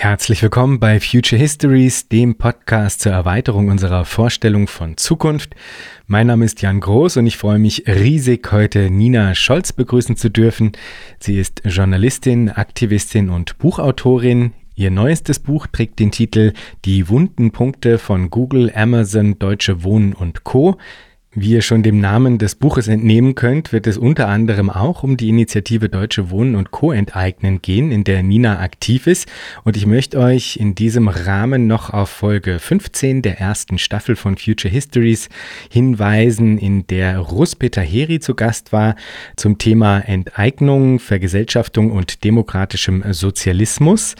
Herzlich willkommen bei Future Histories, dem Podcast zur Erweiterung unserer Vorstellung von Zukunft. Mein Name ist Jan Groß und ich freue mich riesig, heute Nina Scholz begrüßen zu dürfen. Sie ist Journalistin, Aktivistin und Buchautorin. Ihr neuestes Buch trägt den Titel Die wunden Punkte von Google, Amazon, Deutsche Wohnen und Co. Wie ihr schon dem Namen des Buches entnehmen könnt, wird es unter anderem auch um die Initiative Deutsche Wohnen und Co. enteignen gehen, in der Nina aktiv ist. Und ich möchte euch in diesem Rahmen noch auf Folge 15 der ersten Staffel von Future Histories hinweisen, in der Russ-Peter Heri zu Gast war zum Thema Enteignung, Vergesellschaftung und demokratischem Sozialismus.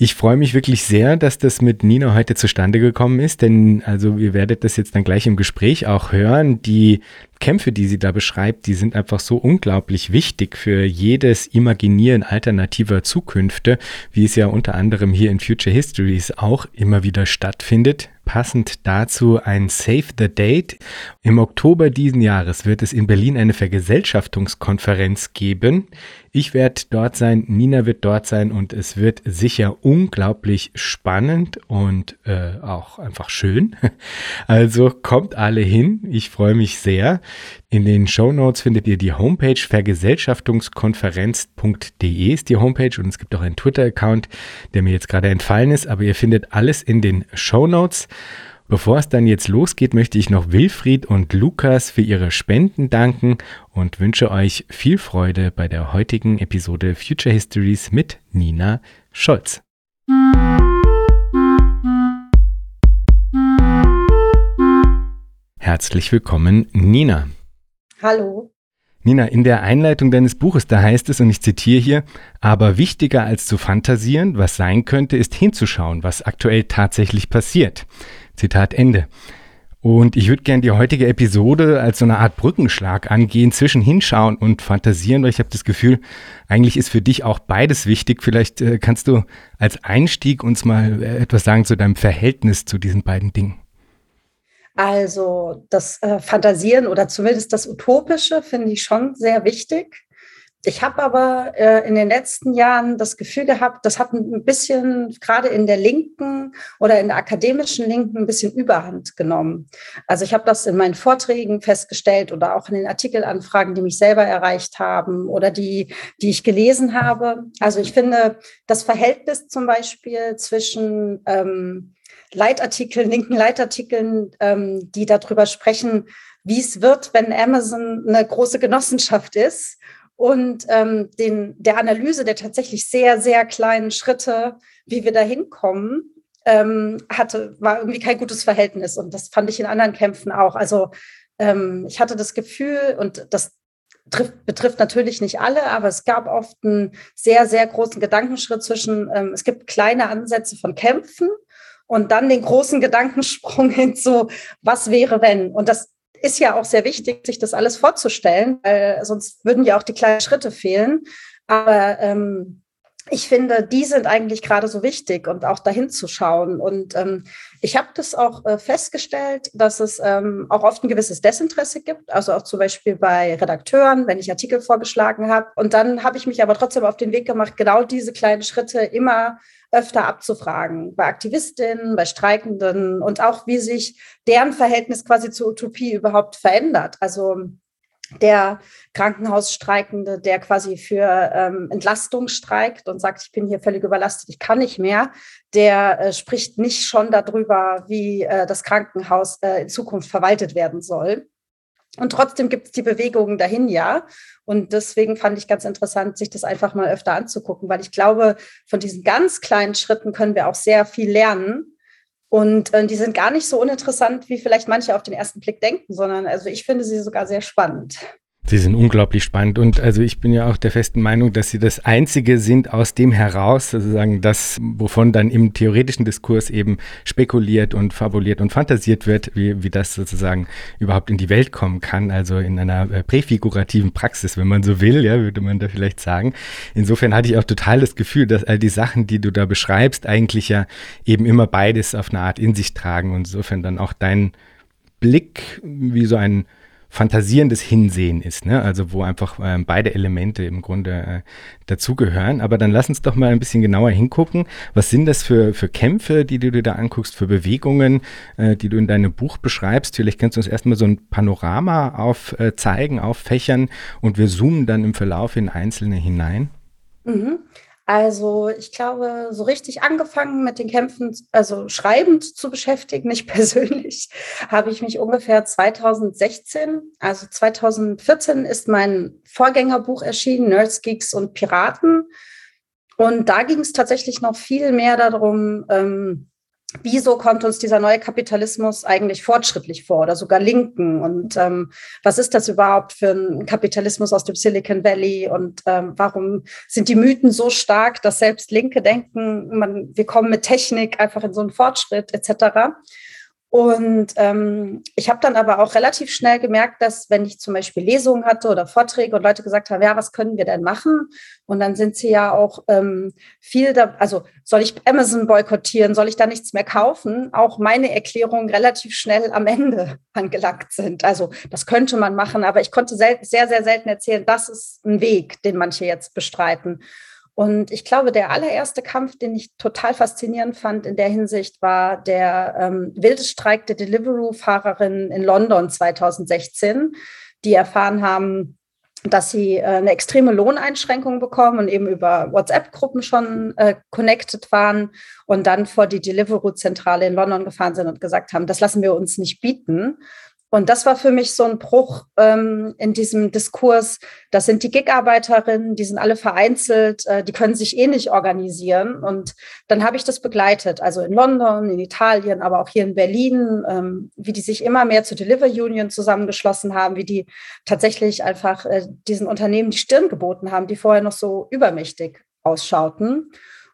Ich freue mich wirklich sehr, dass das mit Nina heute zustande gekommen ist, denn also ihr werdet das jetzt dann gleich im Gespräch auch hören. Die Kämpfe, die sie da beschreibt, die sind einfach so unglaublich wichtig für jedes Imaginieren alternativer Zukünfte, wie es ja unter anderem hier in Future Histories auch immer wieder stattfindet. Passend dazu ein Save the Date. Im Oktober diesen Jahres wird es in Berlin eine Vergesellschaftungskonferenz geben. Ich werde dort sein, Nina wird dort sein und es wird sicher unglaublich spannend und äh, auch einfach schön. Also kommt alle hin. Ich freue mich sehr. In den Show Notes findet ihr die Homepage vergesellschaftungskonferenz.de ist die Homepage und es gibt auch einen Twitter-Account, der mir jetzt gerade entfallen ist, aber ihr findet alles in den Show Notes. Bevor es dann jetzt losgeht, möchte ich noch Wilfried und Lukas für ihre Spenden danken und wünsche euch viel Freude bei der heutigen Episode Future Histories mit Nina Scholz. Herzlich willkommen, Nina. Hallo. Nina, in der Einleitung deines Buches, da heißt es, und ich zitiere hier, aber wichtiger als zu fantasieren, was sein könnte, ist hinzuschauen, was aktuell tatsächlich passiert. Zitat Ende. Und ich würde gerne die heutige Episode als so eine Art Brückenschlag angehen zwischen Hinschauen und Fantasieren, weil ich habe das Gefühl, eigentlich ist für dich auch beides wichtig. Vielleicht äh, kannst du als Einstieg uns mal äh, etwas sagen zu deinem Verhältnis zu diesen beiden Dingen. Also das äh, Fantasieren oder zumindest das Utopische finde ich schon sehr wichtig. Ich habe aber äh, in den letzten Jahren das Gefühl gehabt, das hat ein bisschen gerade in der linken oder in der akademischen Linken ein bisschen Überhand genommen. Also ich habe das in meinen Vorträgen festgestellt oder auch in den Artikelanfragen, die mich selber erreicht haben oder die, die ich gelesen habe. Also ich finde das Verhältnis zum Beispiel zwischen ähm, Leitartikeln, linken Leitartikeln, ähm, die darüber sprechen, wie es wird, wenn Amazon eine große Genossenschaft ist und ähm, den, der Analyse der tatsächlich sehr, sehr kleinen Schritte, wie wir da hinkommen, ähm, hatte, war irgendwie kein gutes Verhältnis. Und das fand ich in anderen Kämpfen auch. Also ähm, ich hatte das Gefühl, und das trifft, betrifft natürlich nicht alle, aber es gab oft einen sehr, sehr großen Gedankenschritt zwischen, ähm, es gibt kleine Ansätze von Kämpfen und dann den großen Gedankensprung hin zu, was wäre wenn? Und das ist ja auch sehr wichtig, sich das alles vorzustellen, weil sonst würden ja auch die kleinen Schritte fehlen. Aber ähm, ich finde, die sind eigentlich gerade so wichtig und auch dahin zu schauen. Und ähm, ich habe das auch äh, festgestellt, dass es ähm, auch oft ein gewisses Desinteresse gibt, also auch zum Beispiel bei Redakteuren, wenn ich Artikel vorgeschlagen habe. Und dann habe ich mich aber trotzdem auf den Weg gemacht, genau diese kleinen Schritte immer öfter abzufragen, bei Aktivistinnen, bei Streikenden und auch, wie sich deren Verhältnis quasi zur Utopie überhaupt verändert. Also der Krankenhausstreikende, der quasi für ähm, Entlastung streikt und sagt, ich bin hier völlig überlastet, ich kann nicht mehr, der äh, spricht nicht schon darüber, wie äh, das Krankenhaus äh, in Zukunft verwaltet werden soll. Und trotzdem gibt es die Bewegungen dahin ja. Und deswegen fand ich ganz interessant, sich das einfach mal öfter anzugucken, weil ich glaube, von diesen ganz kleinen Schritten können wir auch sehr viel lernen. Und äh, die sind gar nicht so uninteressant, wie vielleicht manche auf den ersten Blick denken, sondern also ich finde sie sogar sehr spannend. Sie sind unglaublich spannend. Und also ich bin ja auch der festen Meinung, dass sie das Einzige sind aus dem heraus, sozusagen das, wovon dann im theoretischen Diskurs eben spekuliert und fabuliert und fantasiert wird, wie, wie das sozusagen überhaupt in die Welt kommen kann, also in einer äh, präfigurativen Praxis, wenn man so will, ja, würde man da vielleicht sagen. Insofern hatte ich auch total das Gefühl, dass all die Sachen, die du da beschreibst, eigentlich ja eben immer beides auf eine Art in sich tragen. Und insofern dann auch dein Blick wie so ein fantasierendes Hinsehen ist, ne? also wo einfach äh, beide Elemente im Grunde äh, dazugehören. Aber dann lass uns doch mal ein bisschen genauer hingucken. Was sind das für, für Kämpfe, die du dir da anguckst, für Bewegungen, äh, die du in deinem Buch beschreibst? Vielleicht kannst du uns erstmal so ein Panorama aufzeigen, äh, auffächern und wir zoomen dann im Verlauf in einzelne hinein. Mhm. Also ich glaube, so richtig angefangen mit den Kämpfen, also schreibend zu beschäftigen, nicht persönlich, habe ich mich ungefähr 2016, also 2014 ist mein Vorgängerbuch erschienen, Nerds, Geeks und Piraten. Und da ging es tatsächlich noch viel mehr darum, ähm, wieso kommt uns dieser neue Kapitalismus eigentlich fortschrittlich vor oder sogar linken? Und ähm, was ist das überhaupt für ein Kapitalismus aus dem Silicon Valley? Und ähm, warum sind die Mythen so stark, dass selbst Linke denken, man, wir kommen mit Technik einfach in so einen Fortschritt etc.? Und ähm, ich habe dann aber auch relativ schnell gemerkt, dass wenn ich zum Beispiel Lesungen hatte oder Vorträge und Leute gesagt haben, ja, was können wir denn machen? Und dann sind sie ja auch ähm, viel da, also soll ich Amazon boykottieren, soll ich da nichts mehr kaufen? Auch meine Erklärungen relativ schnell am Ende angelangt sind. Also das könnte man machen, aber ich konnte sehr, sehr, sehr selten erzählen, das ist ein Weg, den manche jetzt bestreiten. Und ich glaube, der allererste Kampf, den ich total faszinierend fand in der Hinsicht, war der ähm, wilde Streik der Deliveroo-Fahrerinnen in London 2016, die erfahren haben, dass sie äh, eine extreme Lohneinschränkung bekommen und eben über WhatsApp-Gruppen schon äh, connected waren und dann vor die Deliveroo-Zentrale in London gefahren sind und gesagt haben, das lassen wir uns nicht bieten. Und das war für mich so ein Bruch ähm, in diesem Diskurs. Das sind die Gig-Arbeiterinnen, die sind alle vereinzelt, äh, die können sich eh nicht organisieren. Und dann habe ich das begleitet, also in London, in Italien, aber auch hier in Berlin, ähm, wie die sich immer mehr zur Deliver Union zusammengeschlossen haben, wie die tatsächlich einfach äh, diesen Unternehmen die Stirn geboten haben, die vorher noch so übermächtig ausschauten.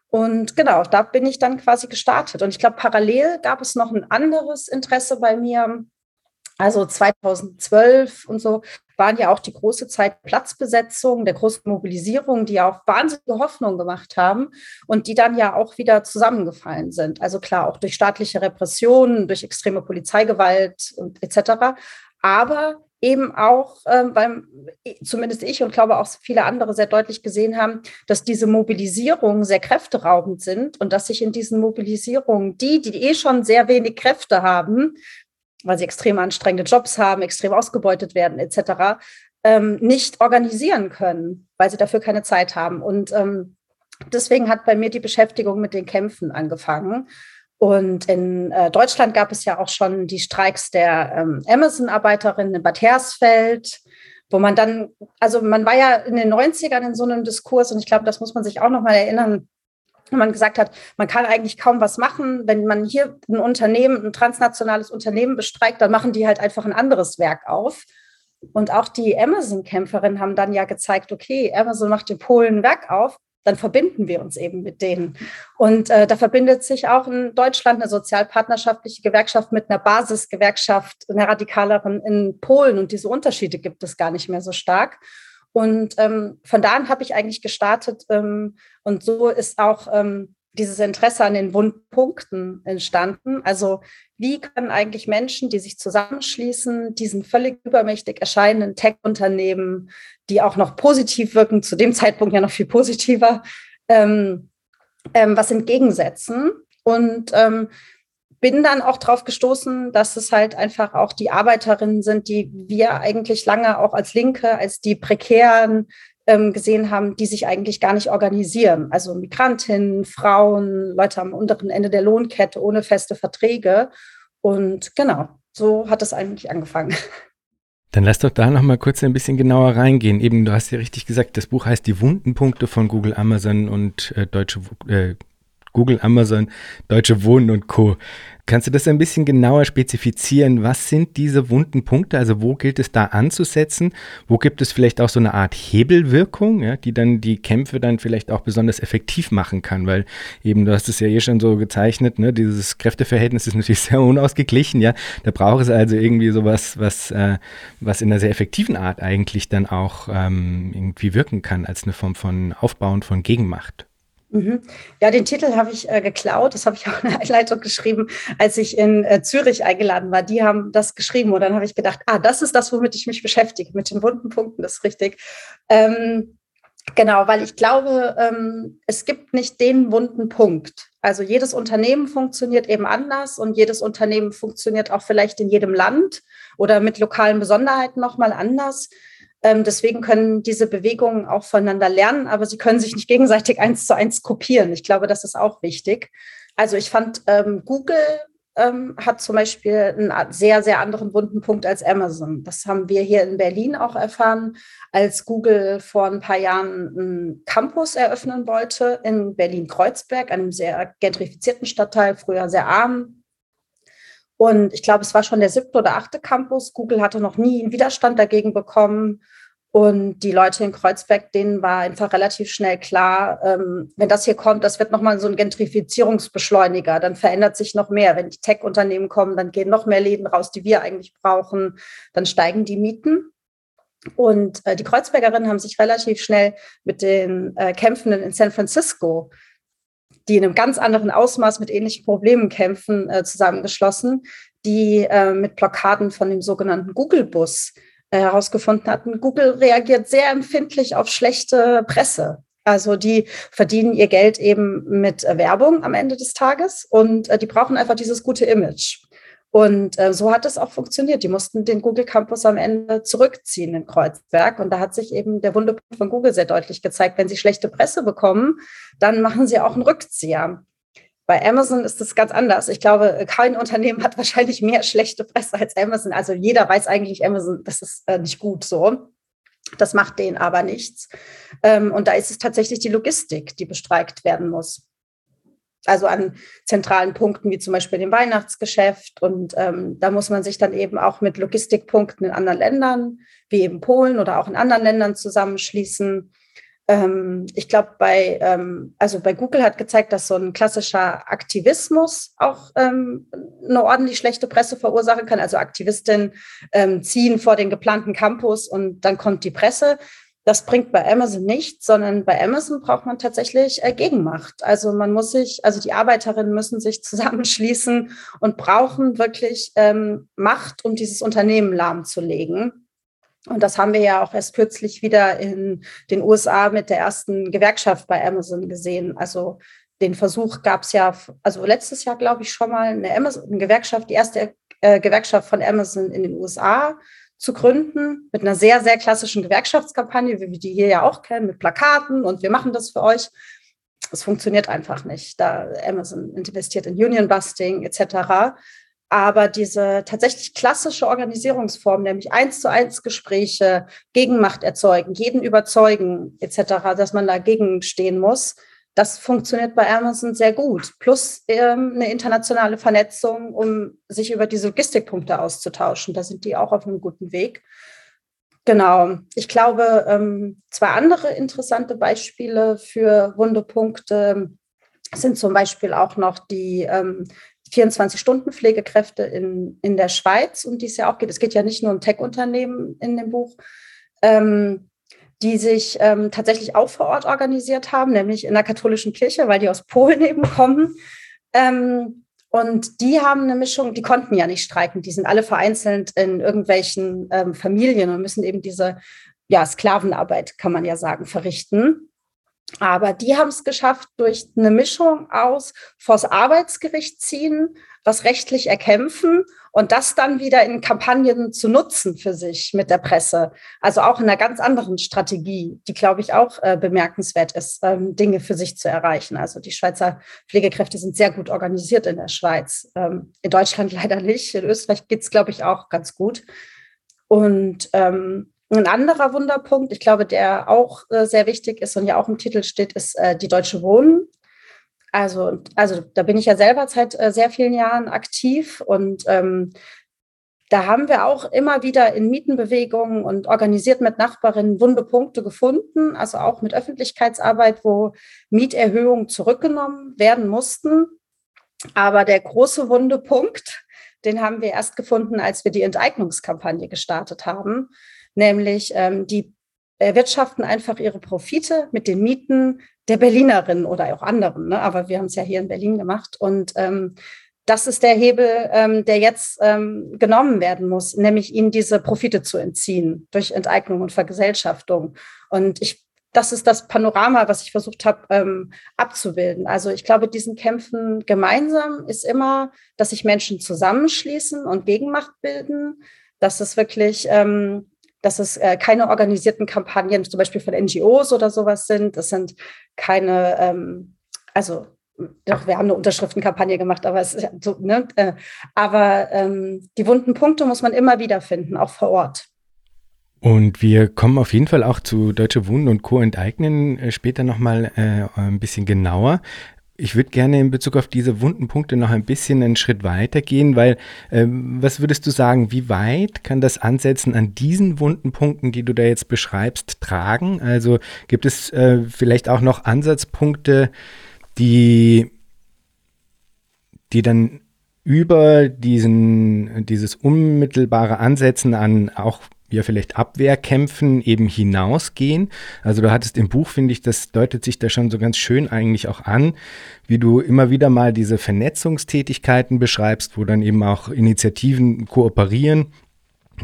Und genau, da bin ich dann quasi gestartet. Und ich glaube, parallel gab es noch ein anderes Interesse bei mir, also 2012 und so waren ja auch die große Zeit Platzbesetzung, der großen Mobilisierung, die ja auch wahnsinnige Hoffnung gemacht haben und die dann ja auch wieder zusammengefallen sind. Also klar, auch durch staatliche Repressionen, durch extreme Polizeigewalt und etc. Aber eben auch, ähm, weil zumindest ich und glaube auch viele andere sehr deutlich gesehen haben, dass diese Mobilisierungen sehr kräfteraubend sind und dass sich in diesen Mobilisierungen die, die eh schon sehr wenig Kräfte haben, weil sie extrem anstrengende Jobs haben, extrem ausgebeutet werden etc., ähm, nicht organisieren können, weil sie dafür keine Zeit haben. Und ähm, deswegen hat bei mir die Beschäftigung mit den Kämpfen angefangen. Und in äh, Deutschland gab es ja auch schon die Streiks der ähm, Amazon-Arbeiterinnen in Bad Hersfeld, wo man dann, also man war ja in den 90ern in so einem Diskurs und ich glaube, das muss man sich auch nochmal erinnern, wo man gesagt hat, man kann eigentlich kaum was machen. Wenn man hier ein Unternehmen, ein transnationales Unternehmen bestreikt, dann machen die halt einfach ein anderes Werk auf. Und auch die Amazon-Kämpferinnen haben dann ja gezeigt, okay, Amazon macht in Polen ein Werk auf, dann verbinden wir uns eben mit denen. Und äh, da verbindet sich auch in Deutschland eine sozialpartnerschaftliche Gewerkschaft mit einer Basisgewerkschaft, einer radikaleren in Polen. Und diese Unterschiede gibt es gar nicht mehr so stark. Und ähm, von da an habe ich eigentlich gestartet ähm, und so ist auch ähm, dieses Interesse an den Wundpunkten entstanden. Also wie können eigentlich Menschen, die sich zusammenschließen, diesen völlig übermächtig erscheinenden Tech-Unternehmen, die auch noch positiv wirken, zu dem Zeitpunkt ja noch viel positiver, ähm, ähm, was entgegensetzen? Und ähm, bin dann auch darauf gestoßen, dass es halt einfach auch die Arbeiterinnen sind, die wir eigentlich lange auch als Linke, als die prekären ähm, gesehen haben, die sich eigentlich gar nicht organisieren. Also Migrantinnen, Frauen, Leute am unteren Ende der Lohnkette ohne feste Verträge. Und genau, so hat es eigentlich angefangen. Dann lass doch da noch mal kurz ein bisschen genauer reingehen. Eben, du hast ja richtig gesagt, das Buch heißt Die Wundenpunkte von Google, Amazon und äh, Deutsche äh, Google, Amazon, Deutsche Wohnen und Co. Kannst du das ein bisschen genauer spezifizieren? Was sind diese wunden Punkte? Also wo gilt es da anzusetzen? Wo gibt es vielleicht auch so eine Art Hebelwirkung, ja, die dann die Kämpfe dann vielleicht auch besonders effektiv machen kann? Weil eben, du hast es ja eh schon so gezeichnet, ne? dieses Kräfteverhältnis ist natürlich sehr unausgeglichen, ja. Da braucht es also irgendwie sowas, was, äh, was in einer sehr effektiven Art eigentlich dann auch ähm, irgendwie wirken kann, als eine Form von Aufbau und von Gegenmacht. Mhm. Ja, den Titel habe ich äh, geklaut. Das habe ich auch in der Einleitung geschrieben, als ich in äh, Zürich eingeladen war. Die haben das geschrieben und dann habe ich gedacht, ah, das ist das, womit ich mich beschäftige, mit den wunden Punkten, das ist richtig. Ähm, genau, weil ich glaube, ähm, es gibt nicht den wunden Punkt. Also jedes Unternehmen funktioniert eben anders und jedes Unternehmen funktioniert auch vielleicht in jedem Land oder mit lokalen Besonderheiten nochmal anders. Ähm, deswegen können diese Bewegungen auch voneinander lernen, aber sie können sich nicht gegenseitig eins zu eins kopieren. Ich glaube, das ist auch wichtig. Also ich fand, ähm, Google ähm, hat zum Beispiel einen sehr, sehr anderen wunden Punkt als Amazon. Das haben wir hier in Berlin auch erfahren, als Google vor ein paar Jahren einen Campus eröffnen wollte in Berlin-Kreuzberg, einem sehr gentrifizierten Stadtteil, früher sehr arm. Und ich glaube, es war schon der siebte oder achte Campus. Google hatte noch nie einen Widerstand dagegen bekommen. Und die Leute in Kreuzberg, denen war einfach relativ schnell klar, ähm, wenn das hier kommt, das wird nochmal so ein Gentrifizierungsbeschleuniger. Dann verändert sich noch mehr. Wenn die Tech-Unternehmen kommen, dann gehen noch mehr Läden raus, die wir eigentlich brauchen. Dann steigen die Mieten. Und äh, die Kreuzbergerinnen haben sich relativ schnell mit den äh, Kämpfenden in San Francisco, die in einem ganz anderen Ausmaß mit ähnlichen Problemen kämpfen, äh, zusammengeschlossen, die äh, mit Blockaden von dem sogenannten Google-Bus äh, herausgefunden hatten, Google reagiert sehr empfindlich auf schlechte Presse. Also die verdienen ihr Geld eben mit Werbung am Ende des Tages und äh, die brauchen einfach dieses gute Image. Und äh, so hat es auch funktioniert. Die mussten den Google Campus am Ende zurückziehen in Kreuzberg. Und da hat sich eben der Wundepunkt von Google sehr deutlich gezeigt. Wenn sie schlechte Presse bekommen, dann machen sie auch einen Rückzieher. Bei Amazon ist das ganz anders. Ich glaube, kein Unternehmen hat wahrscheinlich mehr schlechte Presse als Amazon. Also jeder weiß eigentlich, Amazon, das ist äh, nicht gut so. Das macht denen aber nichts. Ähm, und da ist es tatsächlich die Logistik, die bestreikt werden muss. Also an zentralen Punkten wie zum Beispiel dem Weihnachtsgeschäft. Und ähm, da muss man sich dann eben auch mit Logistikpunkten in anderen Ländern, wie eben Polen oder auch in anderen Ländern zusammenschließen ähm, ich glaube, bei, ähm, also bei Google hat gezeigt, dass so ein klassischer Aktivismus auch ähm, eine ordentlich schlechte Presse verursachen kann. Also Aktivistinnen ähm, ziehen vor den geplanten Campus und dann kommt die Presse. Das bringt bei Amazon nichts, sondern bei Amazon braucht man tatsächlich äh, Gegenmacht. Also man muss sich, also die Arbeiterinnen müssen sich zusammenschließen und brauchen wirklich ähm, Macht, um dieses Unternehmen lahmzulegen. Und das haben wir ja auch erst kürzlich wieder in den USA mit der ersten Gewerkschaft bei Amazon gesehen. Also den Versuch gab es ja, also letztes Jahr glaube ich schon mal eine, Amazon, eine Gewerkschaft, die erste äh, Gewerkschaft von Amazon in den USA zu gründen, mit einer sehr, sehr klassischen Gewerkschaftskampagne, wie wir die hier ja auch kennen, mit Plakaten und wir machen das für euch. Es funktioniert einfach nicht. Da Amazon investiert in Union Busting etc. Aber diese tatsächlich klassische Organisierungsform, nämlich eins zu eins Gespräche, Gegenmacht erzeugen, jeden überzeugen etc., dass man dagegen stehen muss, das funktioniert bei Amazon sehr gut. Plus ähm, eine internationale Vernetzung, um sich über diese Logistikpunkte auszutauschen. Da sind die auch auf einem guten Weg. Genau. Ich glaube, ähm, zwei andere interessante Beispiele für Wundepunkte sind zum Beispiel auch noch die ähm, 24-Stunden-Pflegekräfte in, in der Schweiz, um die es ja auch geht. Es geht ja nicht nur um Tech-Unternehmen in dem Buch, ähm, die sich ähm, tatsächlich auch vor Ort organisiert haben, nämlich in der katholischen Kirche, weil die aus Polen eben kommen. Ähm, und die haben eine Mischung, die konnten ja nicht streiken, die sind alle vereinzelt in irgendwelchen ähm, Familien und müssen eben diese ja, Sklavenarbeit, kann man ja sagen, verrichten. Aber die haben es geschafft, durch eine Mischung aus vors Arbeitsgericht ziehen, was rechtlich erkämpfen und das dann wieder in Kampagnen zu nutzen für sich mit der Presse. Also auch in einer ganz anderen Strategie, die, glaube ich, auch äh, bemerkenswert ist, ähm, Dinge für sich zu erreichen. Also die Schweizer Pflegekräfte sind sehr gut organisiert in der Schweiz. Ähm, in Deutschland leider nicht. In Österreich geht es, glaube ich, auch ganz gut. Und ähm, ein anderer Wunderpunkt, ich glaube, der auch äh, sehr wichtig ist und ja auch im Titel steht, ist äh, die Deutsche Wohnen. Also, also da bin ich ja selber seit äh, sehr vielen Jahren aktiv und ähm, da haben wir auch immer wieder in Mietenbewegungen und organisiert mit Nachbarinnen wunde Punkte gefunden, also auch mit Öffentlichkeitsarbeit, wo Mieterhöhungen zurückgenommen werden mussten. Aber der große wunde Punkt, den haben wir erst gefunden, als wir die Enteignungskampagne gestartet haben nämlich ähm, die erwirtschaften einfach ihre Profite mit den Mieten der Berlinerin oder auch anderen. Ne? Aber wir haben es ja hier in Berlin gemacht. Und ähm, das ist der Hebel, ähm, der jetzt ähm, genommen werden muss, nämlich ihnen diese Profite zu entziehen durch Enteignung und Vergesellschaftung. Und ich, das ist das Panorama, was ich versucht habe ähm, abzubilden. Also ich glaube, diesen Kämpfen gemeinsam ist immer, dass sich Menschen zusammenschließen und Gegenmacht bilden, dass es wirklich ähm, dass es äh, keine organisierten Kampagnen, zum Beispiel von NGOs oder sowas sind. Das sind keine, ähm, also doch, wir haben eine Unterschriftenkampagne gemacht, aber es ist so, ne? Äh, aber ähm, die wunden Punkte muss man immer wieder finden, auch vor Ort. Und wir kommen auf jeden Fall auch zu Deutsche Wohnen und Co. enteignen äh, später nochmal äh, ein bisschen genauer. Ich würde gerne in Bezug auf diese wunden Punkte noch ein bisschen einen Schritt weiter gehen, weil ähm, was würdest du sagen, wie weit kann das Ansetzen an diesen wunden Punkten, die du da jetzt beschreibst, tragen? Also gibt es äh, vielleicht auch noch Ansatzpunkte, die, die dann über diesen, dieses unmittelbare Ansetzen an auch ja vielleicht Abwehrkämpfen eben hinausgehen. Also du hattest im Buch, finde ich, das deutet sich da schon so ganz schön eigentlich auch an, wie du immer wieder mal diese Vernetzungstätigkeiten beschreibst, wo dann eben auch Initiativen kooperieren.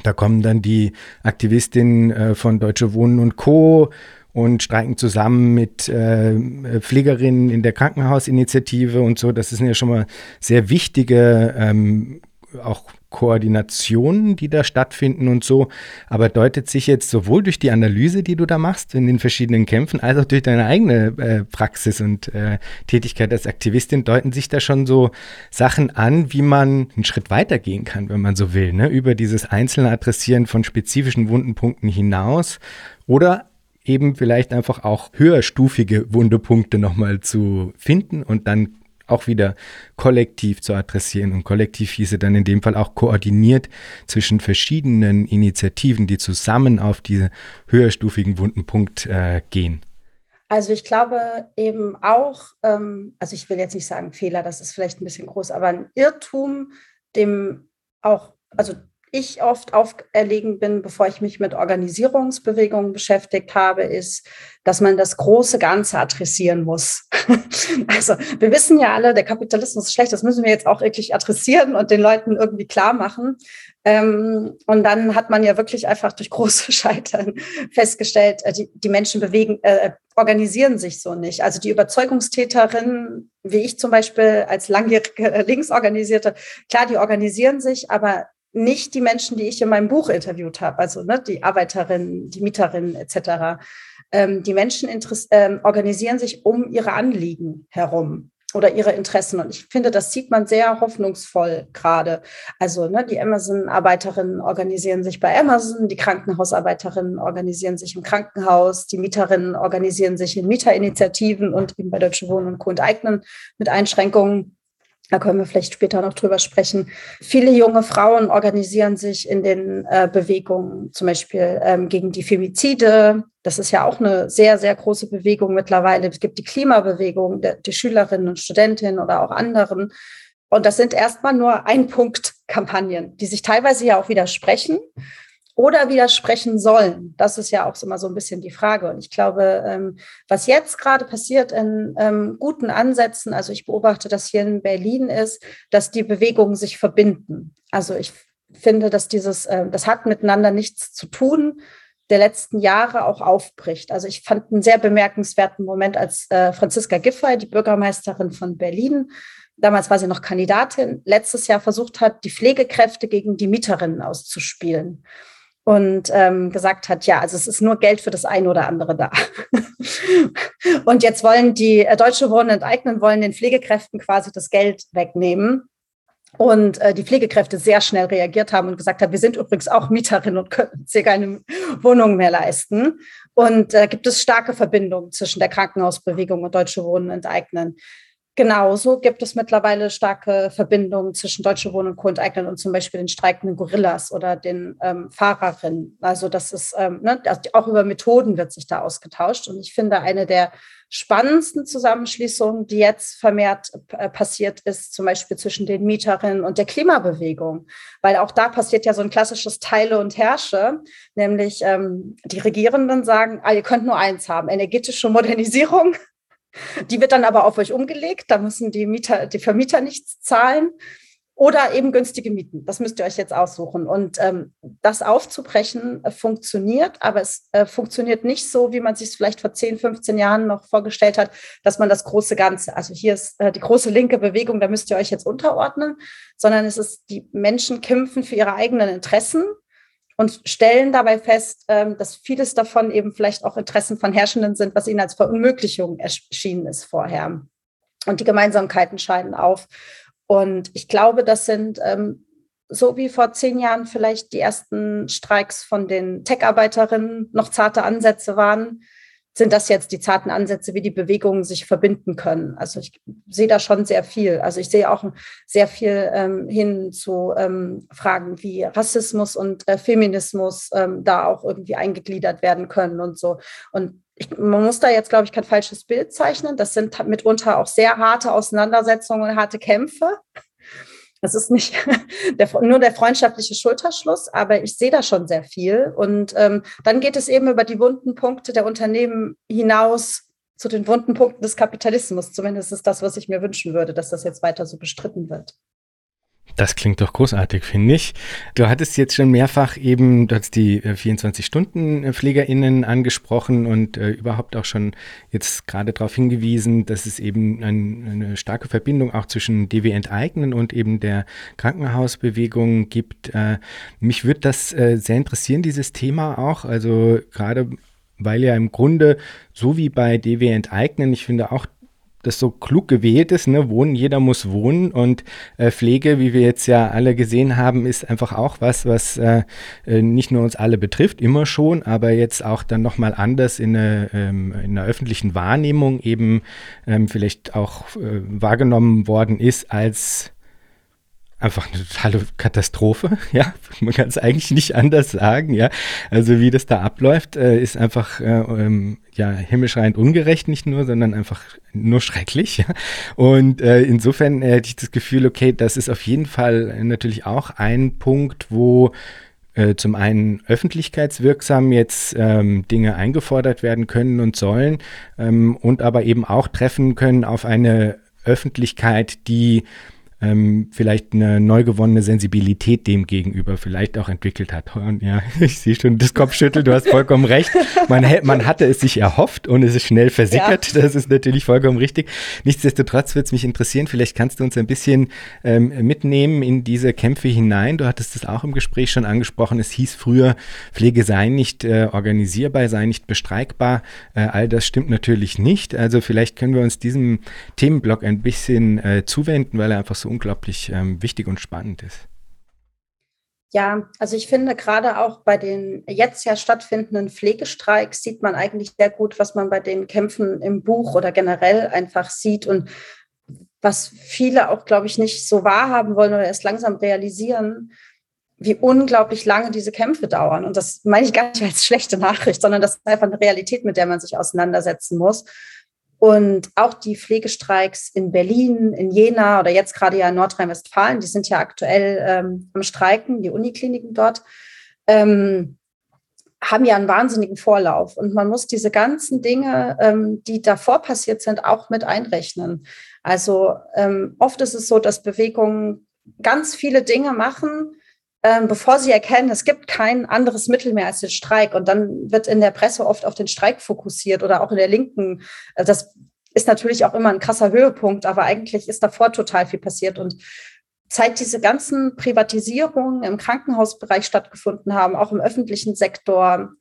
Da kommen dann die Aktivistinnen äh, von Deutsche Wohnen und Co und streiken zusammen mit äh, Pflegerinnen in der Krankenhausinitiative und so. Das sind ja schon mal sehr wichtige ähm, auch Koordinationen, die da stattfinden und so. Aber deutet sich jetzt sowohl durch die Analyse, die du da machst in den verschiedenen Kämpfen, als auch durch deine eigene äh, Praxis und äh, Tätigkeit als Aktivistin, deuten sich da schon so Sachen an, wie man einen Schritt weitergehen kann, wenn man so will, ne? über dieses einzelne Adressieren von spezifischen Wundenpunkten hinaus oder eben vielleicht einfach auch höherstufige Wundepunkte nochmal zu finden und dann auch wieder kollektiv zu adressieren. Und kollektiv hieße dann in dem Fall auch koordiniert zwischen verschiedenen Initiativen, die zusammen auf diese höherstufigen wunden Punkt äh, gehen. Also ich glaube eben auch, ähm, also ich will jetzt nicht sagen Fehler, das ist vielleicht ein bisschen groß, aber ein Irrtum, dem auch, also ich oft auferlegen bin, bevor ich mich mit Organisierungsbewegungen beschäftigt habe, ist, dass man das große Ganze adressieren muss. also wir wissen ja alle, der Kapitalismus ist schlecht, das müssen wir jetzt auch wirklich adressieren und den Leuten irgendwie klar machen. Ähm, und dann hat man ja wirklich einfach durch große Scheitern festgestellt, äh, die, die Menschen bewegen, äh, organisieren sich so nicht. Also die Überzeugungstäterinnen, wie ich zum Beispiel als langjährige Linksorganisierte, klar, die organisieren sich, aber nicht die Menschen, die ich in meinem Buch interviewt habe, also ne, die Arbeiterinnen, die Mieterinnen etc. Ähm, die Menschen ähm, organisieren sich um ihre Anliegen herum oder ihre Interessen. Und ich finde, das sieht man sehr hoffnungsvoll gerade. Also ne, die Amazon-Arbeiterinnen organisieren sich bei Amazon, die Krankenhausarbeiterinnen organisieren sich im Krankenhaus, die Mieterinnen organisieren sich in Mieterinitiativen und eben bei Deutsche Wohnen und Co. enteignen mit Einschränkungen. Da können wir vielleicht später noch drüber sprechen. Viele junge Frauen organisieren sich in den äh, Bewegungen, zum Beispiel ähm, gegen die Femizide. Das ist ja auch eine sehr, sehr große Bewegung mittlerweile. Es gibt die Klimabewegung, der, die Schülerinnen und Studentinnen oder auch anderen. Und das sind erstmal nur Ein-Punkt-Kampagnen, die sich teilweise ja auch widersprechen oder widersprechen sollen? Das ist ja auch immer so ein bisschen die Frage. Und ich glaube, ähm, was jetzt gerade passiert in ähm, guten Ansätzen, also ich beobachte das hier in Berlin, ist, dass die Bewegungen sich verbinden. Also ich finde, dass dieses, äh, das hat miteinander nichts zu tun, der letzten Jahre auch aufbricht. Also ich fand einen sehr bemerkenswerten Moment, als äh, Franziska Giffey, die Bürgermeisterin von Berlin, damals war sie noch Kandidatin, letztes Jahr versucht hat, die Pflegekräfte gegen die Mieterinnen auszuspielen und ähm, gesagt hat, ja, also es ist nur Geld für das eine oder andere da. und jetzt wollen die äh, Deutsche Wohnen enteignen, wollen den Pflegekräften quasi das Geld wegnehmen. Und äh, die Pflegekräfte sehr schnell reagiert haben und gesagt haben, wir sind übrigens auch Mieterinnen und können uns hier keine Wohnung mehr leisten. Und äh, gibt es starke Verbindungen zwischen der Krankenhausbewegung und Deutsche Wohnen enteignen. Genauso gibt es mittlerweile starke Verbindungen zwischen Deutsche Wohnen und Co. enteignen und zum Beispiel den streikenden Gorillas oder den ähm, Fahrerinnen. Also das ist, ähm, ne, auch über Methoden wird sich da ausgetauscht. Und ich finde, eine der spannendsten Zusammenschließungen, die jetzt vermehrt äh, passiert ist, zum Beispiel zwischen den Mieterinnen und der Klimabewegung. Weil auch da passiert ja so ein klassisches Teile und Herrsche, nämlich ähm, die Regierenden sagen, ah, ihr könnt nur eins haben, energetische Modernisierung Die wird dann aber auf euch umgelegt. Da müssen die Mieter, die Vermieter nichts zahlen. Oder eben günstige Mieten. Das müsst ihr euch jetzt aussuchen. Und ähm, das aufzubrechen äh, funktioniert, aber es äh, funktioniert nicht so, wie man sich es vielleicht vor 10, 15 Jahren noch vorgestellt hat, dass man das große Ganze, also hier ist äh, die große linke Bewegung, da müsst ihr euch jetzt unterordnen, sondern es ist, die Menschen kämpfen für ihre eigenen Interessen und stellen dabei fest, ähm, dass vieles davon eben vielleicht auch Interessen von Herrschenden sind, was ihnen als Verunmöglichung erschienen ist vorher. Und die Gemeinsamkeiten scheiden auf. Und ich glaube, das sind ähm, so wie vor zehn Jahren vielleicht die ersten Streiks von den Tech-Arbeiterinnen noch zarte Ansätze waren, sind das jetzt die zarten Ansätze, wie die Bewegungen sich verbinden können. Also ich sehe da schon sehr viel. Also ich sehe auch sehr viel ähm, hin zu ähm, Fragen wie Rassismus und äh, Feminismus ähm, da auch irgendwie eingegliedert werden können und so. Und ich, man muss da jetzt, glaube ich, kein falsches Bild zeichnen. Das sind mitunter auch sehr harte Auseinandersetzungen und harte Kämpfe. Das ist nicht der, nur der freundschaftliche Schulterschluss, aber ich sehe da schon sehr viel. Und ähm, dann geht es eben über die wunden Punkte der Unternehmen hinaus zu den wunden Punkten des Kapitalismus. Zumindest ist das, was ich mir wünschen würde, dass das jetzt weiter so bestritten wird. Das klingt doch großartig, finde ich. Du hattest jetzt schon mehrfach eben, du hast die 24-Stunden-PflegerInnen äh, angesprochen und äh, überhaupt auch schon jetzt gerade darauf hingewiesen, dass es eben ein, eine starke Verbindung auch zwischen DW enteignen und eben der Krankenhausbewegung gibt. Äh, mich würde das äh, sehr interessieren, dieses Thema auch. Also gerade weil ja im Grunde, so wie bei DW enteignen, ich finde auch das so klug gewählt ist, ne? Wohnen, jeder muss wohnen und äh, Pflege, wie wir jetzt ja alle gesehen haben, ist einfach auch was, was äh, äh nicht nur uns alle betrifft, immer schon, aber jetzt auch dann nochmal anders in, eine, ähm, in einer öffentlichen Wahrnehmung eben ähm, vielleicht auch äh, wahrgenommen worden ist als einfach eine totale Katastrophe, ja. Man kann es eigentlich nicht anders sagen, ja. Also wie das da abläuft, äh, ist einfach äh, ähm, ja himmelschreiend ungerecht nicht nur, sondern einfach nur schrecklich. Ja? Und äh, insofern hätte ich das Gefühl, okay, das ist auf jeden Fall natürlich auch ein Punkt, wo äh, zum einen öffentlichkeitswirksam jetzt ähm, Dinge eingefordert werden können und sollen ähm, und aber eben auch treffen können auf eine Öffentlichkeit, die ähm, vielleicht eine neu gewonnene Sensibilität dem gegenüber vielleicht auch entwickelt hat. Und ja, ich sehe schon das Kopfschütteln, du hast vollkommen recht. Man, man hatte es sich erhofft und es ist schnell versickert. Ja. Das ist natürlich vollkommen richtig. Nichtsdestotrotz würde es mich interessieren, vielleicht kannst du uns ein bisschen ähm, mitnehmen in diese Kämpfe hinein. Du hattest es auch im Gespräch schon angesprochen. Es hieß früher, Pflege sei nicht äh, organisierbar, sei nicht bestreikbar. Äh, all das stimmt natürlich nicht. Also vielleicht können wir uns diesem Themenblock ein bisschen äh, zuwenden, weil er einfach so unglaublich ähm, wichtig und spannend ist. Ja, also ich finde gerade auch bei den jetzt ja stattfindenden Pflegestreiks sieht man eigentlich sehr gut, was man bei den Kämpfen im Buch oder generell einfach sieht und was viele auch, glaube ich, nicht so wahrhaben wollen oder erst langsam realisieren, wie unglaublich lange diese Kämpfe dauern. Und das meine ich gar nicht als schlechte Nachricht, sondern das ist einfach eine Realität, mit der man sich auseinandersetzen muss. Und auch die Pflegestreiks in Berlin, in Jena oder jetzt gerade ja in Nordrhein-Westfalen, die sind ja aktuell ähm, am Streiken, die Unikliniken dort, ähm, haben ja einen wahnsinnigen Vorlauf. Und man muss diese ganzen Dinge, ähm, die davor passiert sind, auch mit einrechnen. Also ähm, oft ist es so, dass Bewegungen ganz viele Dinge machen, ähm, bevor sie erkennen, es gibt kein anderes Mittel mehr als den Streik. Und dann wird in der Presse oft auf den Streik fokussiert oder auch in der Linken. Also das ist natürlich auch immer ein krasser Höhepunkt, aber eigentlich ist davor total viel passiert. Und seit diese ganzen Privatisierungen im Krankenhausbereich stattgefunden haben, auch im öffentlichen Sektor,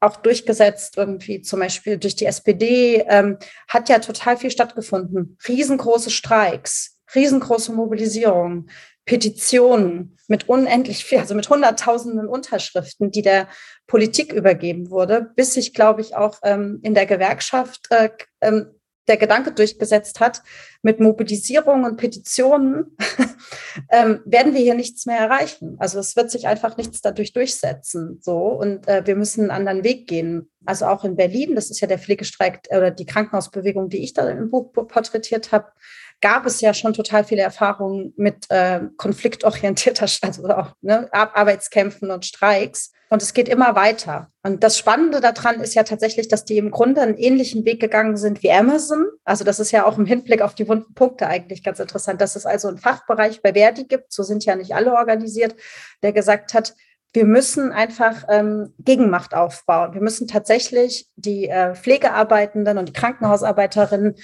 auch durchgesetzt, irgendwie zum Beispiel durch die SPD, ähm, hat ja total viel stattgefunden. Riesengroße Streiks, riesengroße Mobilisierung. Petitionen mit unendlich viel, also mit hunderttausenden Unterschriften, die der Politik übergeben wurde, bis sich, glaube ich, auch ähm, in der Gewerkschaft äh, ähm, der Gedanke durchgesetzt hat, mit Mobilisierung und Petitionen ähm, werden wir hier nichts mehr erreichen. Also es wird sich einfach nichts dadurch durchsetzen. So und äh, wir müssen einen anderen Weg gehen. Also auch in Berlin, das ist ja der Pflegestreik oder die Krankenhausbewegung, die ich da im Buch porträtiert habe, gab es ja schon total viele Erfahrungen mit äh, konfliktorientierter, also auch ne, Arbeitskämpfen und Streiks. Und es geht immer weiter. Und das Spannende daran ist ja tatsächlich, dass die im Grunde einen ähnlichen Weg gegangen sind wie Amazon. Also das ist ja auch im Hinblick auf die wunden Punkte eigentlich ganz interessant, dass es also einen Fachbereich bei Verdi gibt, so sind ja nicht alle organisiert, der gesagt hat, wir müssen einfach ähm, Gegenmacht aufbauen. Wir müssen tatsächlich die äh, Pflegearbeitenden und die Krankenhausarbeiterinnen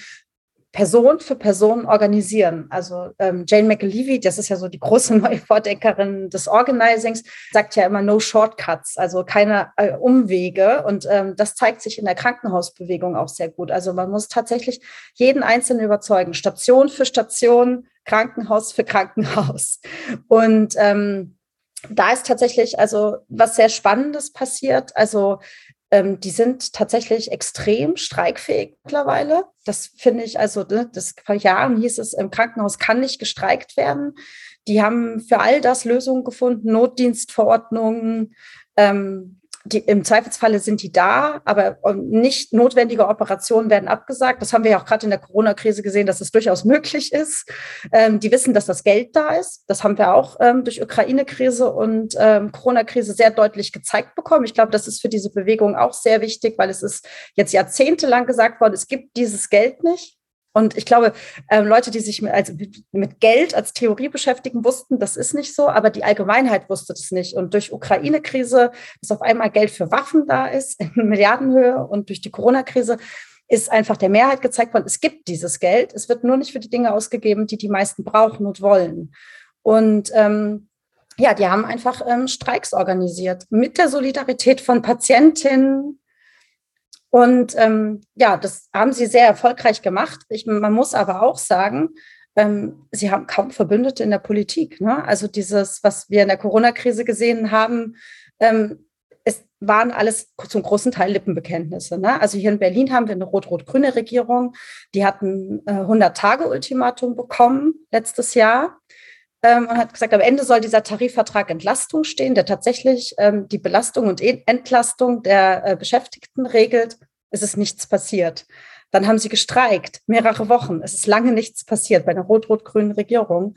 Person für Person organisieren. Also ähm, Jane McAlevey, das ist ja so die große neue Vordenkerin des Organizings, sagt ja immer no shortcuts, also keine äh, Umwege. Und ähm, das zeigt sich in der Krankenhausbewegung auch sehr gut. Also man muss tatsächlich jeden Einzelnen überzeugen, Station für Station, Krankenhaus für Krankenhaus. Und ähm, da ist tatsächlich also was sehr Spannendes passiert. Also ähm, die sind tatsächlich extrem streikfähig mittlerweile. Das finde ich, also ne, das vor Jahren hieß es, im Krankenhaus kann nicht gestreikt werden. Die haben für all das Lösungen gefunden, Notdienstverordnungen, ähm, die, im Zweifelsfalle sind die da, aber ähm, nicht notwendige Operationen werden abgesagt. Das haben wir ja auch gerade in der Corona-Krise gesehen, dass es durchaus möglich ist. Ähm, die wissen, dass das Geld da ist. Das haben wir auch ähm, durch Ukraine-Krise und ähm, Corona-Krise sehr deutlich gezeigt bekommen. Ich glaube, das ist für diese Bewegung auch sehr wichtig, weil es ist jetzt jahrzehntelang gesagt worden, es gibt dieses Geld nicht. Und ich glaube, äh, Leute, die sich mit, also mit Geld als Theorie beschäftigen, wussten, das ist nicht so, aber die Allgemeinheit wusste das nicht. Und durch Ukraine-Krise, dass auf einmal Geld für Waffen da ist in Milliardenhöhe und durch die Corona-Krise ist einfach der Mehrheit gezeigt worden, es gibt dieses Geld. Es wird nur nicht für die Dinge ausgegeben, die die meisten brauchen und wollen. Und ähm, ja, die haben einfach ähm, Streiks organisiert mit der Solidarität von Patientinnen, und ähm, ja, das haben sie sehr erfolgreich gemacht. Ich, man muss aber auch sagen, ähm, sie haben kaum Verbündete in der Politik. Ne? Also dieses, was wir in der Corona-Krise gesehen haben, ähm, es waren alles zum großen Teil Lippenbekenntnisse. Ne? Also hier in Berlin haben wir eine rot-rot-grüne Regierung. Die hatten äh, 100-Tage-Ultimatum bekommen letztes Jahr ähm, und hat gesagt, am Ende soll dieser Tarifvertrag Entlastung stehen, der tatsächlich ähm, die Belastung und Entlastung der äh, Beschäftigten regelt. Es ist nichts passiert. Dann haben sie gestreikt, mehrere Wochen. Es ist lange nichts passiert bei einer rot-rot-grünen Regierung.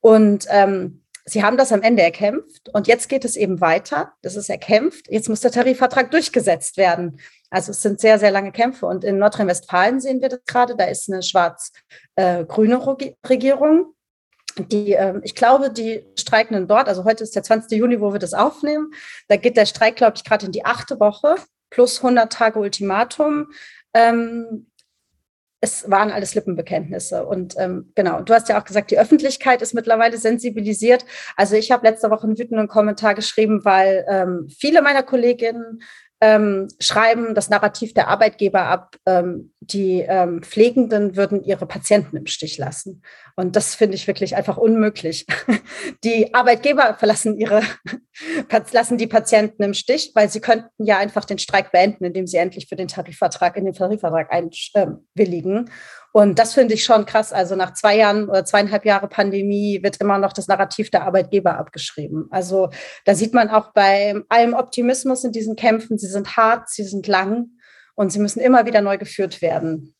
Und ähm, sie haben das am Ende erkämpft. Und jetzt geht es eben weiter. Das ist erkämpft. Jetzt muss der Tarifvertrag durchgesetzt werden. Also es sind sehr, sehr lange Kämpfe. Und in Nordrhein-Westfalen sehen wir das gerade. Da ist eine schwarz-grüne äh, Regierung die, äh, ich glaube, die Streikenden dort, also heute ist der 20. Juni, wo wir das aufnehmen, da geht der Streik, glaube ich, gerade in die achte Woche, plus 100 Tage Ultimatum. Ähm, es waren alles Lippenbekenntnisse. Und ähm, genau, du hast ja auch gesagt, die Öffentlichkeit ist mittlerweile sensibilisiert. Also ich habe letzte Woche einen wütenden Kommentar geschrieben, weil ähm, viele meiner Kolleginnen ähm, schreiben das Narrativ der Arbeitgeber ab, ähm, die ähm, Pflegenden würden ihre Patienten im Stich lassen. Und das finde ich wirklich einfach unmöglich. Die Arbeitgeber verlassen ihre, lassen die Patienten im Stich, weil sie könnten ja einfach den Streik beenden, indem sie endlich für den Tarifvertrag, in den Tarifvertrag einwilligen. Und das finde ich schon krass. Also nach zwei Jahren oder zweieinhalb Jahre Pandemie wird immer noch das Narrativ der Arbeitgeber abgeschrieben. Also da sieht man auch bei allem Optimismus in diesen Kämpfen, sie sind hart, sie sind lang und sie müssen immer wieder neu geführt werden.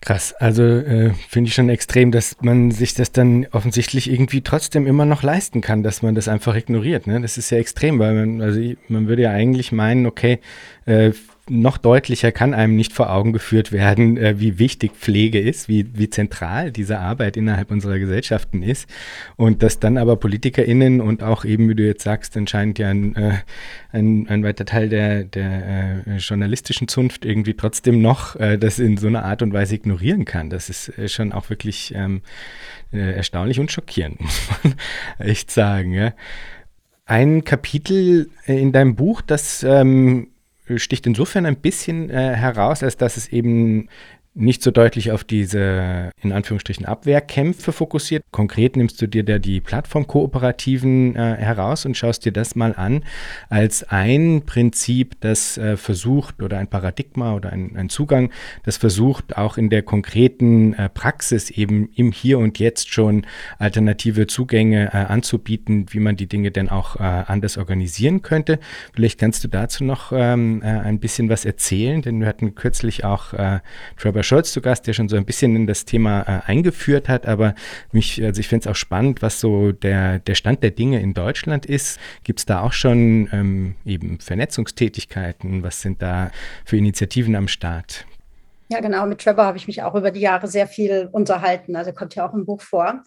Krass, also äh, finde ich schon extrem, dass man sich das dann offensichtlich irgendwie trotzdem immer noch leisten kann, dass man das einfach ignoriert. Ne? Das ist ja extrem, weil man, also man würde ja eigentlich meinen, okay, äh, noch deutlicher kann einem nicht vor Augen geführt werden, äh, wie wichtig Pflege ist, wie, wie zentral diese Arbeit innerhalb unserer Gesellschaften ist. Und dass dann aber PolitikerInnen und auch eben, wie du jetzt sagst, anscheinend ja ein, äh, ein, ein weiter Teil der, der äh, journalistischen Zunft irgendwie trotzdem noch äh, das in so einer Art und Weise ignorieren kann. Das ist äh, schon auch wirklich ähm, äh, erstaunlich und schockierend, muss man echt sagen. Ja. Ein Kapitel in deinem Buch, das ähm, sticht insofern ein bisschen äh, heraus, als dass es eben nicht so deutlich auf diese in Anführungsstrichen Abwehrkämpfe fokussiert. Konkret nimmst du dir da die Plattformkooperativen äh, heraus und schaust dir das mal an als ein Prinzip, das äh, versucht oder ein Paradigma oder ein, ein, Zugang, das versucht auch in der konkreten äh, Praxis eben im Hier und Jetzt schon alternative Zugänge äh, anzubieten, wie man die Dinge denn auch äh, anders organisieren könnte. Vielleicht kannst du dazu noch ähm, äh, ein bisschen was erzählen, denn wir hatten kürzlich auch Trevor Oliver Scholz zu Gast, der schon so ein bisschen in das Thema äh, eingeführt hat. Aber mich, also ich finde es auch spannend, was so der, der Stand der Dinge in Deutschland ist. Gibt es da auch schon ähm, eben Vernetzungstätigkeiten? Was sind da für Initiativen am Start? Ja, genau. Mit Trevor habe ich mich auch über die Jahre sehr viel unterhalten. Also kommt ja auch im Buch vor.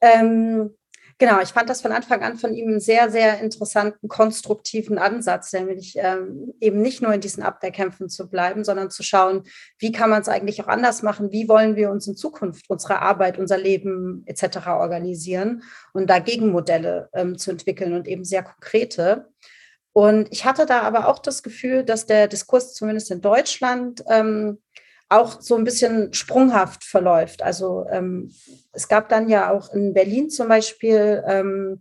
Ähm, genau, ich fand das von Anfang an von ihm einen sehr, sehr interessanten, konstruktiven Ansatz, nämlich ähm, eben nicht nur in diesen Abwehrkämpfen zu bleiben, sondern zu schauen, wie kann man es eigentlich auch anders machen, wie wollen wir uns in Zukunft unsere Arbeit, unser Leben etc. organisieren und da Gegenmodelle ähm, zu entwickeln und eben sehr konkrete. Und ich hatte da aber auch das Gefühl, dass der Diskurs zumindest in Deutschland ähm, auch so ein bisschen sprunghaft verläuft. Also ähm, es gab dann ja auch in Berlin zum Beispiel, ähm,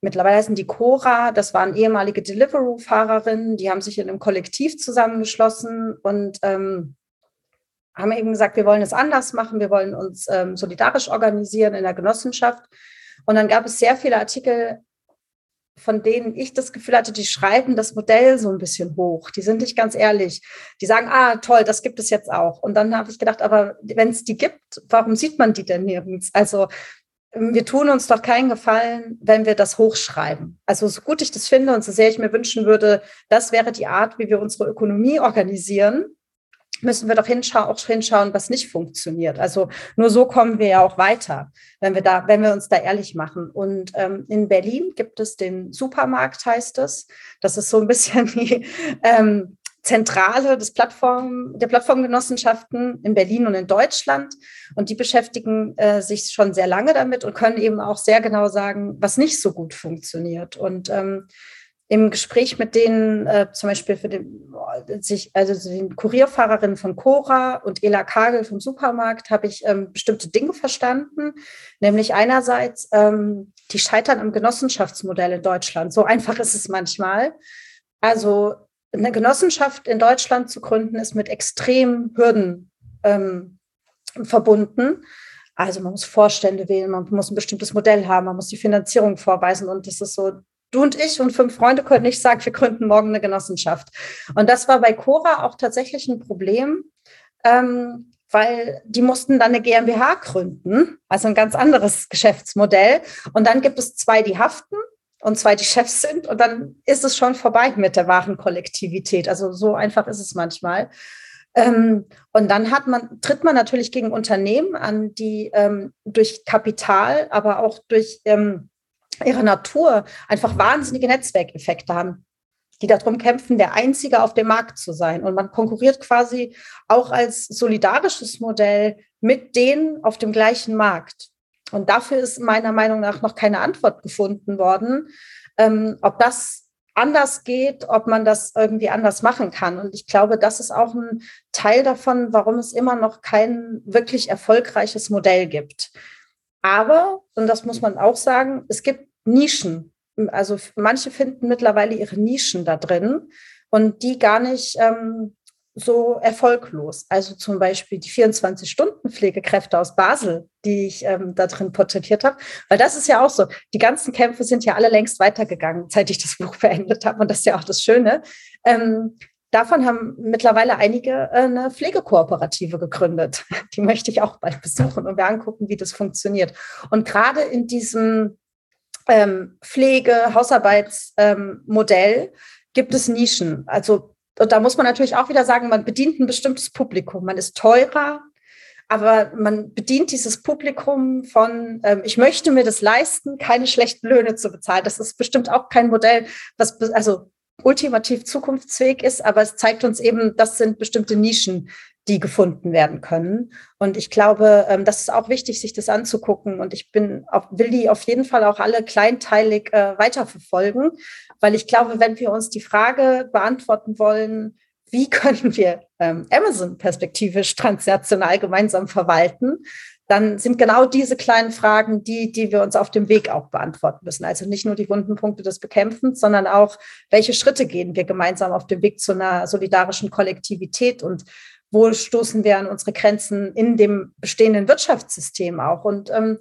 mittlerweile heißen die Cora, das waren ehemalige Deliveroo-Fahrerinnen, die haben sich in einem Kollektiv zusammengeschlossen und ähm, haben eben gesagt, wir wollen es anders machen, wir wollen uns ähm, solidarisch organisieren in der Genossenschaft. Und dann gab es sehr viele Artikel von denen ich das Gefühl hatte, die schreiben das Modell so ein bisschen hoch. Die sind nicht ganz ehrlich. Die sagen, ah, toll, das gibt es jetzt auch. Und dann habe ich gedacht, aber wenn es die gibt, warum sieht man die denn nirgends? Also wir tun uns doch keinen Gefallen, wenn wir das hochschreiben. Also so gut ich das finde und so sehr ich mir wünschen würde, das wäre die Art, wie wir unsere Ökonomie organisieren, müssen wir doch hinschauen, auch hinschauen, was nicht funktioniert. Also nur so kommen wir ja auch weiter, wenn wir da, wenn wir uns da ehrlich machen. Und ähm, in Berlin gibt es den Supermarkt, heißt es. Das ist so ein bisschen die ähm, Zentrale des Plattform, der Plattformgenossenschaften in Berlin und in Deutschland. Und die beschäftigen äh, sich schon sehr lange damit und können eben auch sehr genau sagen, was nicht so gut funktioniert. Und ähm, im Gespräch mit denen, äh, zum Beispiel für den, sich, also den Kurierfahrerinnen von Cora und Ela Kagel vom Supermarkt, habe ich ähm, bestimmte Dinge verstanden. Nämlich einerseits, ähm, die scheitern am Genossenschaftsmodell in Deutschland. So einfach ist es manchmal. Also eine Genossenschaft in Deutschland zu gründen, ist mit extremen Hürden ähm, verbunden. Also man muss Vorstände wählen, man muss ein bestimmtes Modell haben, man muss die Finanzierung vorweisen und das ist so du und ich und fünf Freunde können nicht sagen, wir gründen morgen eine Genossenschaft. Und das war bei Cora auch tatsächlich ein Problem, ähm, weil die mussten dann eine GmbH gründen, also ein ganz anderes Geschäftsmodell. Und dann gibt es zwei, die haften und zwei, die Chefs sind. Und dann ist es schon vorbei mit der wahren Kollektivität. Also so einfach ist es manchmal. Ähm, und dann hat man, tritt man natürlich gegen Unternehmen an, die ähm, durch Kapital, aber auch durch ähm, ihrer Natur einfach wahnsinnige Netzwerkeffekte haben, die darum kämpfen, der Einzige auf dem Markt zu sein. Und man konkurriert quasi auch als solidarisches Modell mit denen auf dem gleichen Markt. Und dafür ist meiner Meinung nach noch keine Antwort gefunden worden, ähm, ob das anders geht, ob man das irgendwie anders machen kann. Und ich glaube, das ist auch ein Teil davon, warum es immer noch kein wirklich erfolgreiches Modell gibt. Aber, und das muss man auch sagen, es gibt Nischen. Also manche finden mittlerweile ihre Nischen da drin und die gar nicht ähm, so erfolglos. Also zum Beispiel die 24-Stunden-Pflegekräfte aus Basel, die ich ähm, da drin porträtiert habe. Weil das ist ja auch so, die ganzen Kämpfe sind ja alle längst weitergegangen, seit ich das Buch beendet habe. Und das ist ja auch das Schöne. Ähm, davon haben mittlerweile einige äh, eine Pflegekooperative gegründet. Die möchte ich auch bald besuchen und wir angucken, wie das funktioniert. Und gerade in diesem ähm, Pflege, Hausarbeitsmodell ähm, gibt es Nischen. Also und da muss man natürlich auch wieder sagen, man bedient ein bestimmtes Publikum. Man ist teurer, aber man bedient dieses Publikum von, ähm, ich möchte mir das leisten, keine schlechten Löhne zu bezahlen. Das ist bestimmt auch kein Modell, was also ultimativ zukunftsfähig ist, aber es zeigt uns eben, das sind bestimmte Nischen, die gefunden werden können. Und ich glaube, ähm, das ist auch wichtig, sich das anzugucken. Und ich bin auf, will die auf jeden Fall auch alle kleinteilig äh, weiterverfolgen, weil ich glaube, wenn wir uns die Frage beantworten wollen, wie können wir ähm, Amazon perspektivisch transnational gemeinsam verwalten, dann sind genau diese kleinen Fragen die, die wir uns auf dem Weg auch beantworten müssen. Also nicht nur die wunden Punkte des Bekämpfens, sondern auch, welche Schritte gehen wir gemeinsam auf dem Weg zu einer solidarischen Kollektivität und wo stoßen wir an unsere Grenzen in dem bestehenden Wirtschaftssystem auch. Und ähm,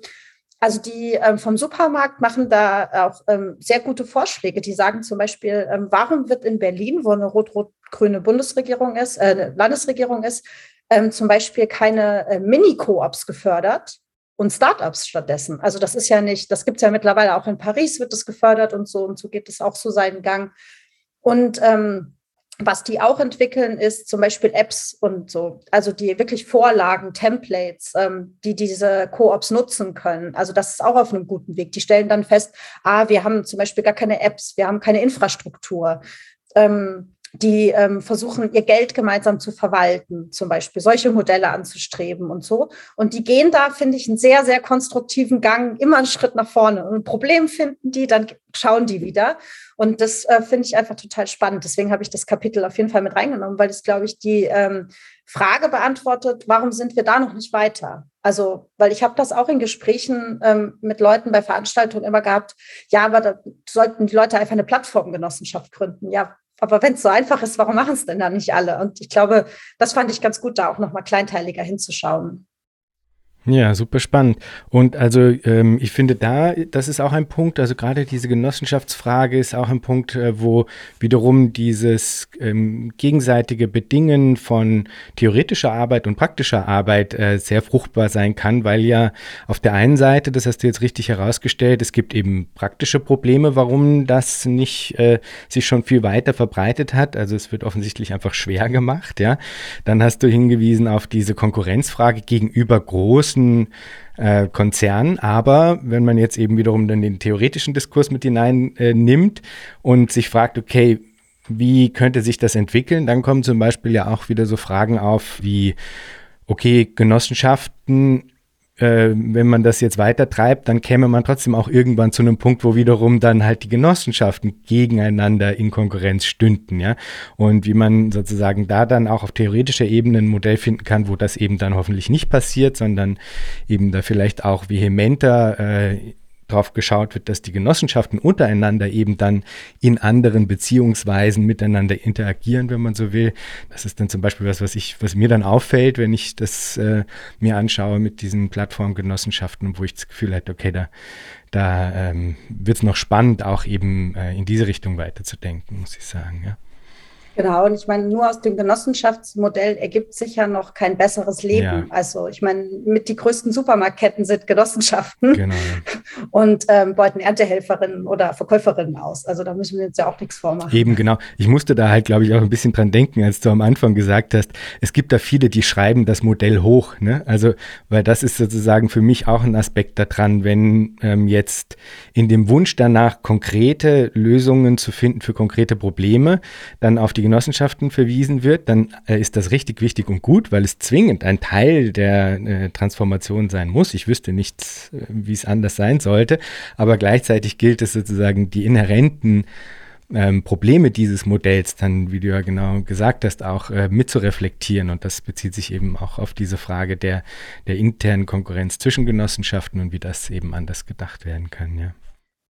also die ähm, vom Supermarkt machen da auch ähm, sehr gute Vorschläge. Die sagen zum Beispiel, ähm, warum wird in Berlin, wo eine rot-rot-grüne Bundesregierung ist, äh, Landesregierung ist, ähm, zum Beispiel keine äh, Mini-Koops gefördert und Startups stattdessen. Also das ist ja nicht, das gibt es ja mittlerweile auch in Paris, wird es gefördert und so und so geht es auch so seinen Gang. Und ähm, was die auch entwickeln, ist zum Beispiel Apps und so, also die wirklich Vorlagen, Templates, ähm, die diese Koops nutzen können. Also das ist auch auf einem guten Weg. Die stellen dann fest, ah, wir haben zum Beispiel gar keine Apps, wir haben keine Infrastruktur. Ähm, die ähm, versuchen, ihr Geld gemeinsam zu verwalten, zum Beispiel solche Modelle anzustreben und so. Und die gehen da, finde ich, einen sehr, sehr konstruktiven Gang, immer einen Schritt nach vorne. Und ein Problem finden die, dann schauen die wieder. Und das äh, finde ich einfach total spannend. Deswegen habe ich das Kapitel auf jeden Fall mit reingenommen, weil es, glaube ich, die ähm, Frage beantwortet, warum sind wir da noch nicht weiter? Also, weil ich habe das auch in Gesprächen ähm, mit Leuten bei Veranstaltungen immer gehabt, ja, aber da sollten die Leute einfach eine Plattformgenossenschaft gründen. Ja, aber wenn es so einfach ist, warum machen es denn dann nicht alle? Und ich glaube, das fand ich ganz gut, da auch nochmal kleinteiliger hinzuschauen. Ja, super spannend. Und also ähm, ich finde da, das ist auch ein Punkt, also gerade diese Genossenschaftsfrage ist auch ein Punkt, äh, wo wiederum dieses ähm, gegenseitige Bedingen von theoretischer Arbeit und praktischer Arbeit äh, sehr fruchtbar sein kann, weil ja auf der einen Seite, das hast du jetzt richtig herausgestellt, es gibt eben praktische Probleme, warum das nicht äh, sich schon viel weiter verbreitet hat. Also es wird offensichtlich einfach schwer gemacht, ja. Dann hast du hingewiesen auf diese Konkurrenzfrage gegenüber großen großen äh, Konzernen. Aber wenn man jetzt eben wiederum dann den theoretischen Diskurs mit hinein äh, und sich fragt, okay, wie könnte sich das entwickeln, dann kommen zum Beispiel ja auch wieder so Fragen auf wie, okay, Genossenschaften äh, wenn man das jetzt weiter treibt, dann käme man trotzdem auch irgendwann zu einem Punkt, wo wiederum dann halt die Genossenschaften gegeneinander in Konkurrenz stünden, ja. Und wie man sozusagen da dann auch auf theoretischer Ebene ein Modell finden kann, wo das eben dann hoffentlich nicht passiert, sondern eben da vielleicht auch vehementer äh, drauf geschaut wird, dass die Genossenschaften untereinander eben dann in anderen Beziehungsweisen miteinander interagieren, wenn man so will. Das ist dann zum Beispiel was, was ich, was mir dann auffällt, wenn ich das äh, mir anschaue mit diesen Plattformgenossenschaften, wo ich das Gefühl hätte, okay, da, da ähm, wird es noch spannend, auch eben äh, in diese Richtung weiterzudenken, muss ich sagen, ja. Genau, und ich meine, nur aus dem Genossenschaftsmodell ergibt sich ja noch kein besseres Leben. Ja. Also ich meine, mit die größten Supermarktketten sind Genossenschaften genau. und ähm, beuten Erntehelferinnen oder Verkäuferinnen aus. Also da müssen wir jetzt ja auch nichts vormachen. Eben, genau. Ich musste da halt, glaube ich, auch ein bisschen dran denken, als du am Anfang gesagt hast, es gibt da viele, die schreiben das Modell hoch. Ne? Also, weil das ist sozusagen für mich auch ein Aspekt daran, wenn ähm, jetzt in dem Wunsch danach, konkrete Lösungen zu finden für konkrete Probleme, dann auf die Genossenschaften verwiesen wird, dann äh, ist das richtig wichtig und gut, weil es zwingend ein Teil der äh, Transformation sein muss. Ich wüsste nicht, äh, wie es anders sein sollte, aber gleichzeitig gilt es sozusagen die inhärenten ähm, Probleme dieses Modells dann, wie du ja genau gesagt hast, auch äh, mitzureflektieren. Und das bezieht sich eben auch auf diese Frage der, der internen Konkurrenz zwischen Genossenschaften und wie das eben anders gedacht werden kann, ja.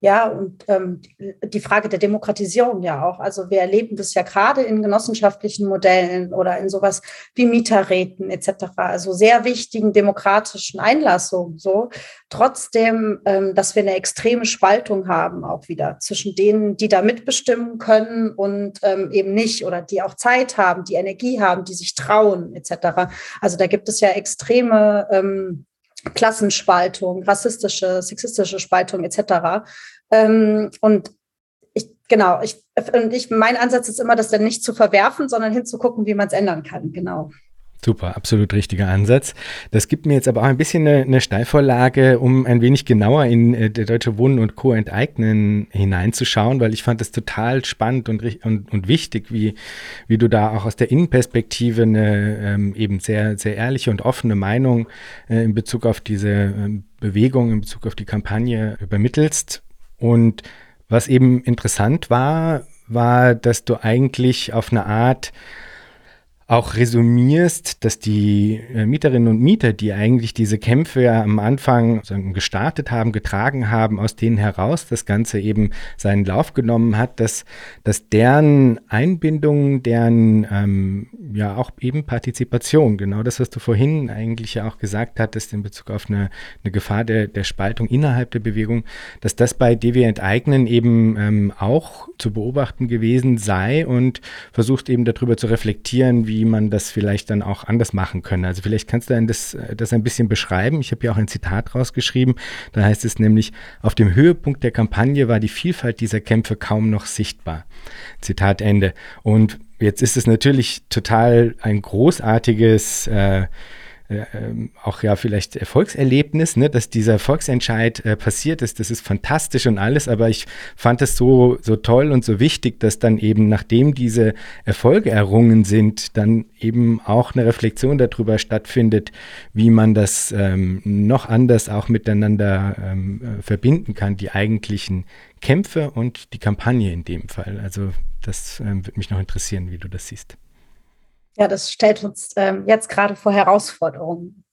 Ja, und ähm, die Frage der Demokratisierung ja auch. Also wir erleben das ja gerade in genossenschaftlichen Modellen oder in sowas wie Mieterräten etc. Also sehr wichtigen demokratischen Einlassungen. So trotzdem, ähm, dass wir eine extreme Spaltung haben auch wieder zwischen denen, die da mitbestimmen können und ähm, eben nicht oder die auch Zeit haben, die Energie haben, die sich trauen etc. Also da gibt es ja extreme ähm, Klassenspaltung, rassistische, sexistische Spaltung etc. Ähm, und ich, genau, ich, und ich, mein Ansatz ist immer, das dann nicht zu verwerfen, sondern hinzugucken, wie man es ändern kann. Genau. Super, absolut richtiger Ansatz. Das gibt mir jetzt aber auch ein bisschen eine, eine Steilvorlage, um ein wenig genauer in äh, der Deutsche Wohnen und Co. enteignen hineinzuschauen, weil ich fand das total spannend und, und, und wichtig, wie, wie du da auch aus der Innenperspektive eine ähm, eben sehr, sehr ehrliche und offene Meinung äh, in Bezug auf diese äh, Bewegung, in Bezug auf die Kampagne übermittelst. Und was eben interessant war, war, dass du eigentlich auf eine Art auch resümierst, dass die äh, Mieterinnen und Mieter, die eigentlich diese Kämpfe ja am Anfang gestartet haben, getragen haben, aus denen heraus das Ganze eben seinen Lauf genommen hat, dass, dass deren Einbindung, deren ähm, ja auch eben Partizipation, genau das, was du vorhin eigentlich ja auch gesagt hattest in Bezug auf eine, eine Gefahr der, der Spaltung innerhalb der Bewegung, dass das bei DW Enteignen eben ähm, auch zu beobachten gewesen sei und versucht eben darüber zu reflektieren, wie wie man das vielleicht dann auch anders machen könnte. Also vielleicht kannst du das, das ein bisschen beschreiben. Ich habe ja auch ein Zitat rausgeschrieben. Da heißt es nämlich, auf dem Höhepunkt der Kampagne war die Vielfalt dieser Kämpfe kaum noch sichtbar. Zitat Ende. Und jetzt ist es natürlich total ein großartiges äh, auch ja vielleicht Erfolgserlebnis, ne, dass dieser Volksentscheid äh, passiert ist. Das ist fantastisch und alles, aber ich fand es so, so toll und so wichtig, dass dann eben, nachdem diese Erfolge errungen sind, dann eben auch eine Reflexion darüber stattfindet, wie man das ähm, noch anders auch miteinander ähm, äh, verbinden kann, die eigentlichen Kämpfe und die Kampagne in dem Fall. Also das ähm, würde mich noch interessieren, wie du das siehst. Ja, das stellt uns ähm, jetzt gerade vor Herausforderungen.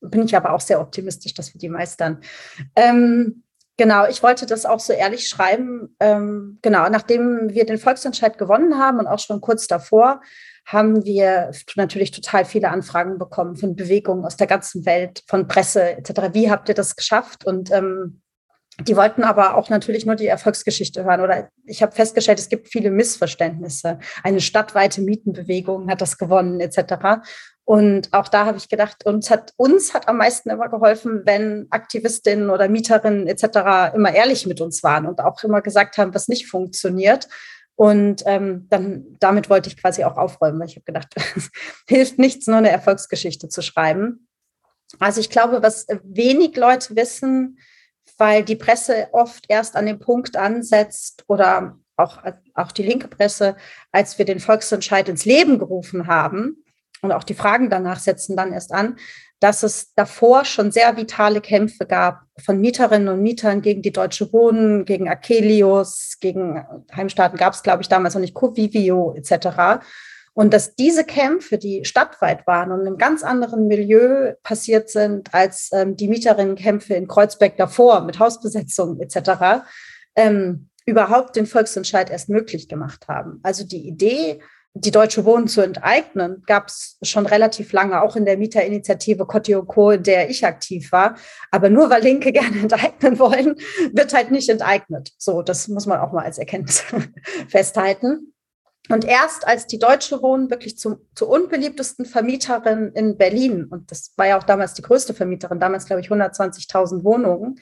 Bin ich aber auch sehr optimistisch, dass wir die meistern. Ähm, genau, ich wollte das auch so ehrlich schreiben. Ähm, genau, nachdem wir den Volksentscheid gewonnen haben und auch schon kurz davor, haben wir natürlich total viele Anfragen bekommen von Bewegungen aus der ganzen Welt, von Presse etc. Wie habt ihr das geschafft? Und ähm, die wollten aber auch natürlich nur die Erfolgsgeschichte hören. Oder ich habe festgestellt, es gibt viele Missverständnisse. Eine stadtweite Mietenbewegung hat das gewonnen, etc. Und auch da habe ich gedacht, uns hat, uns hat am meisten immer geholfen, wenn Aktivistinnen oder Mieterinnen etc. immer ehrlich mit uns waren und auch immer gesagt haben, was nicht funktioniert. Und ähm, dann damit wollte ich quasi auch aufräumen, weil ich habe gedacht, es hilft nichts, nur eine Erfolgsgeschichte zu schreiben. Also ich glaube, was wenig Leute wissen, weil die Presse oft erst an dem Punkt ansetzt oder auch, auch die linke Presse, als wir den Volksentscheid ins Leben gerufen haben und auch die Fragen danach setzen dann erst an, dass es davor schon sehr vitale Kämpfe gab von Mieterinnen und Mietern gegen die Deutsche Wohnen, gegen Akelius, gegen Heimstaaten gab es, glaube ich, damals noch nicht, Covivio etc. Und dass diese Kämpfe, die stadtweit waren und in einem ganz anderen Milieu passiert sind als ähm, die Mieterinnenkämpfe in Kreuzberg davor mit Hausbesetzungen etc., ähm, überhaupt den Volksentscheid erst möglich gemacht haben. Also die Idee, die Deutsche Wohnen zu enteignen, gab es schon relativ lange, auch in der Mieterinitiative Kotioko, in der ich aktiv war. Aber nur weil Linke gerne enteignen wollen, wird halt nicht enteignet. So, das muss man auch mal als Erkenntnis festhalten. Und erst als die Deutsche Wohnen wirklich zum, zur unbeliebtesten Vermieterin in Berlin, und das war ja auch damals die größte Vermieterin, damals glaube ich 120.000 Wohnungen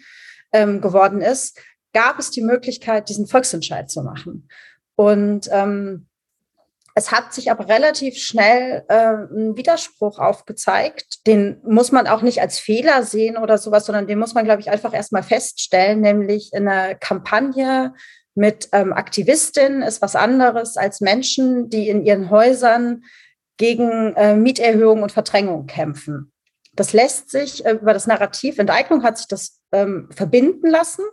ähm, geworden ist, gab es die Möglichkeit, diesen Volksentscheid zu machen. Und ähm, es hat sich aber relativ schnell äh, ein Widerspruch aufgezeigt. Den muss man auch nicht als Fehler sehen oder sowas, sondern den muss man, glaube ich, einfach erstmal feststellen, nämlich in einer Kampagne mit ähm, Aktivistinnen ist was anderes als Menschen, die in ihren Häusern gegen äh, Mieterhöhung und Verdrängung kämpfen. Das lässt sich äh, über das Narrativ Enteignung hat sich das ähm, verbinden lassen.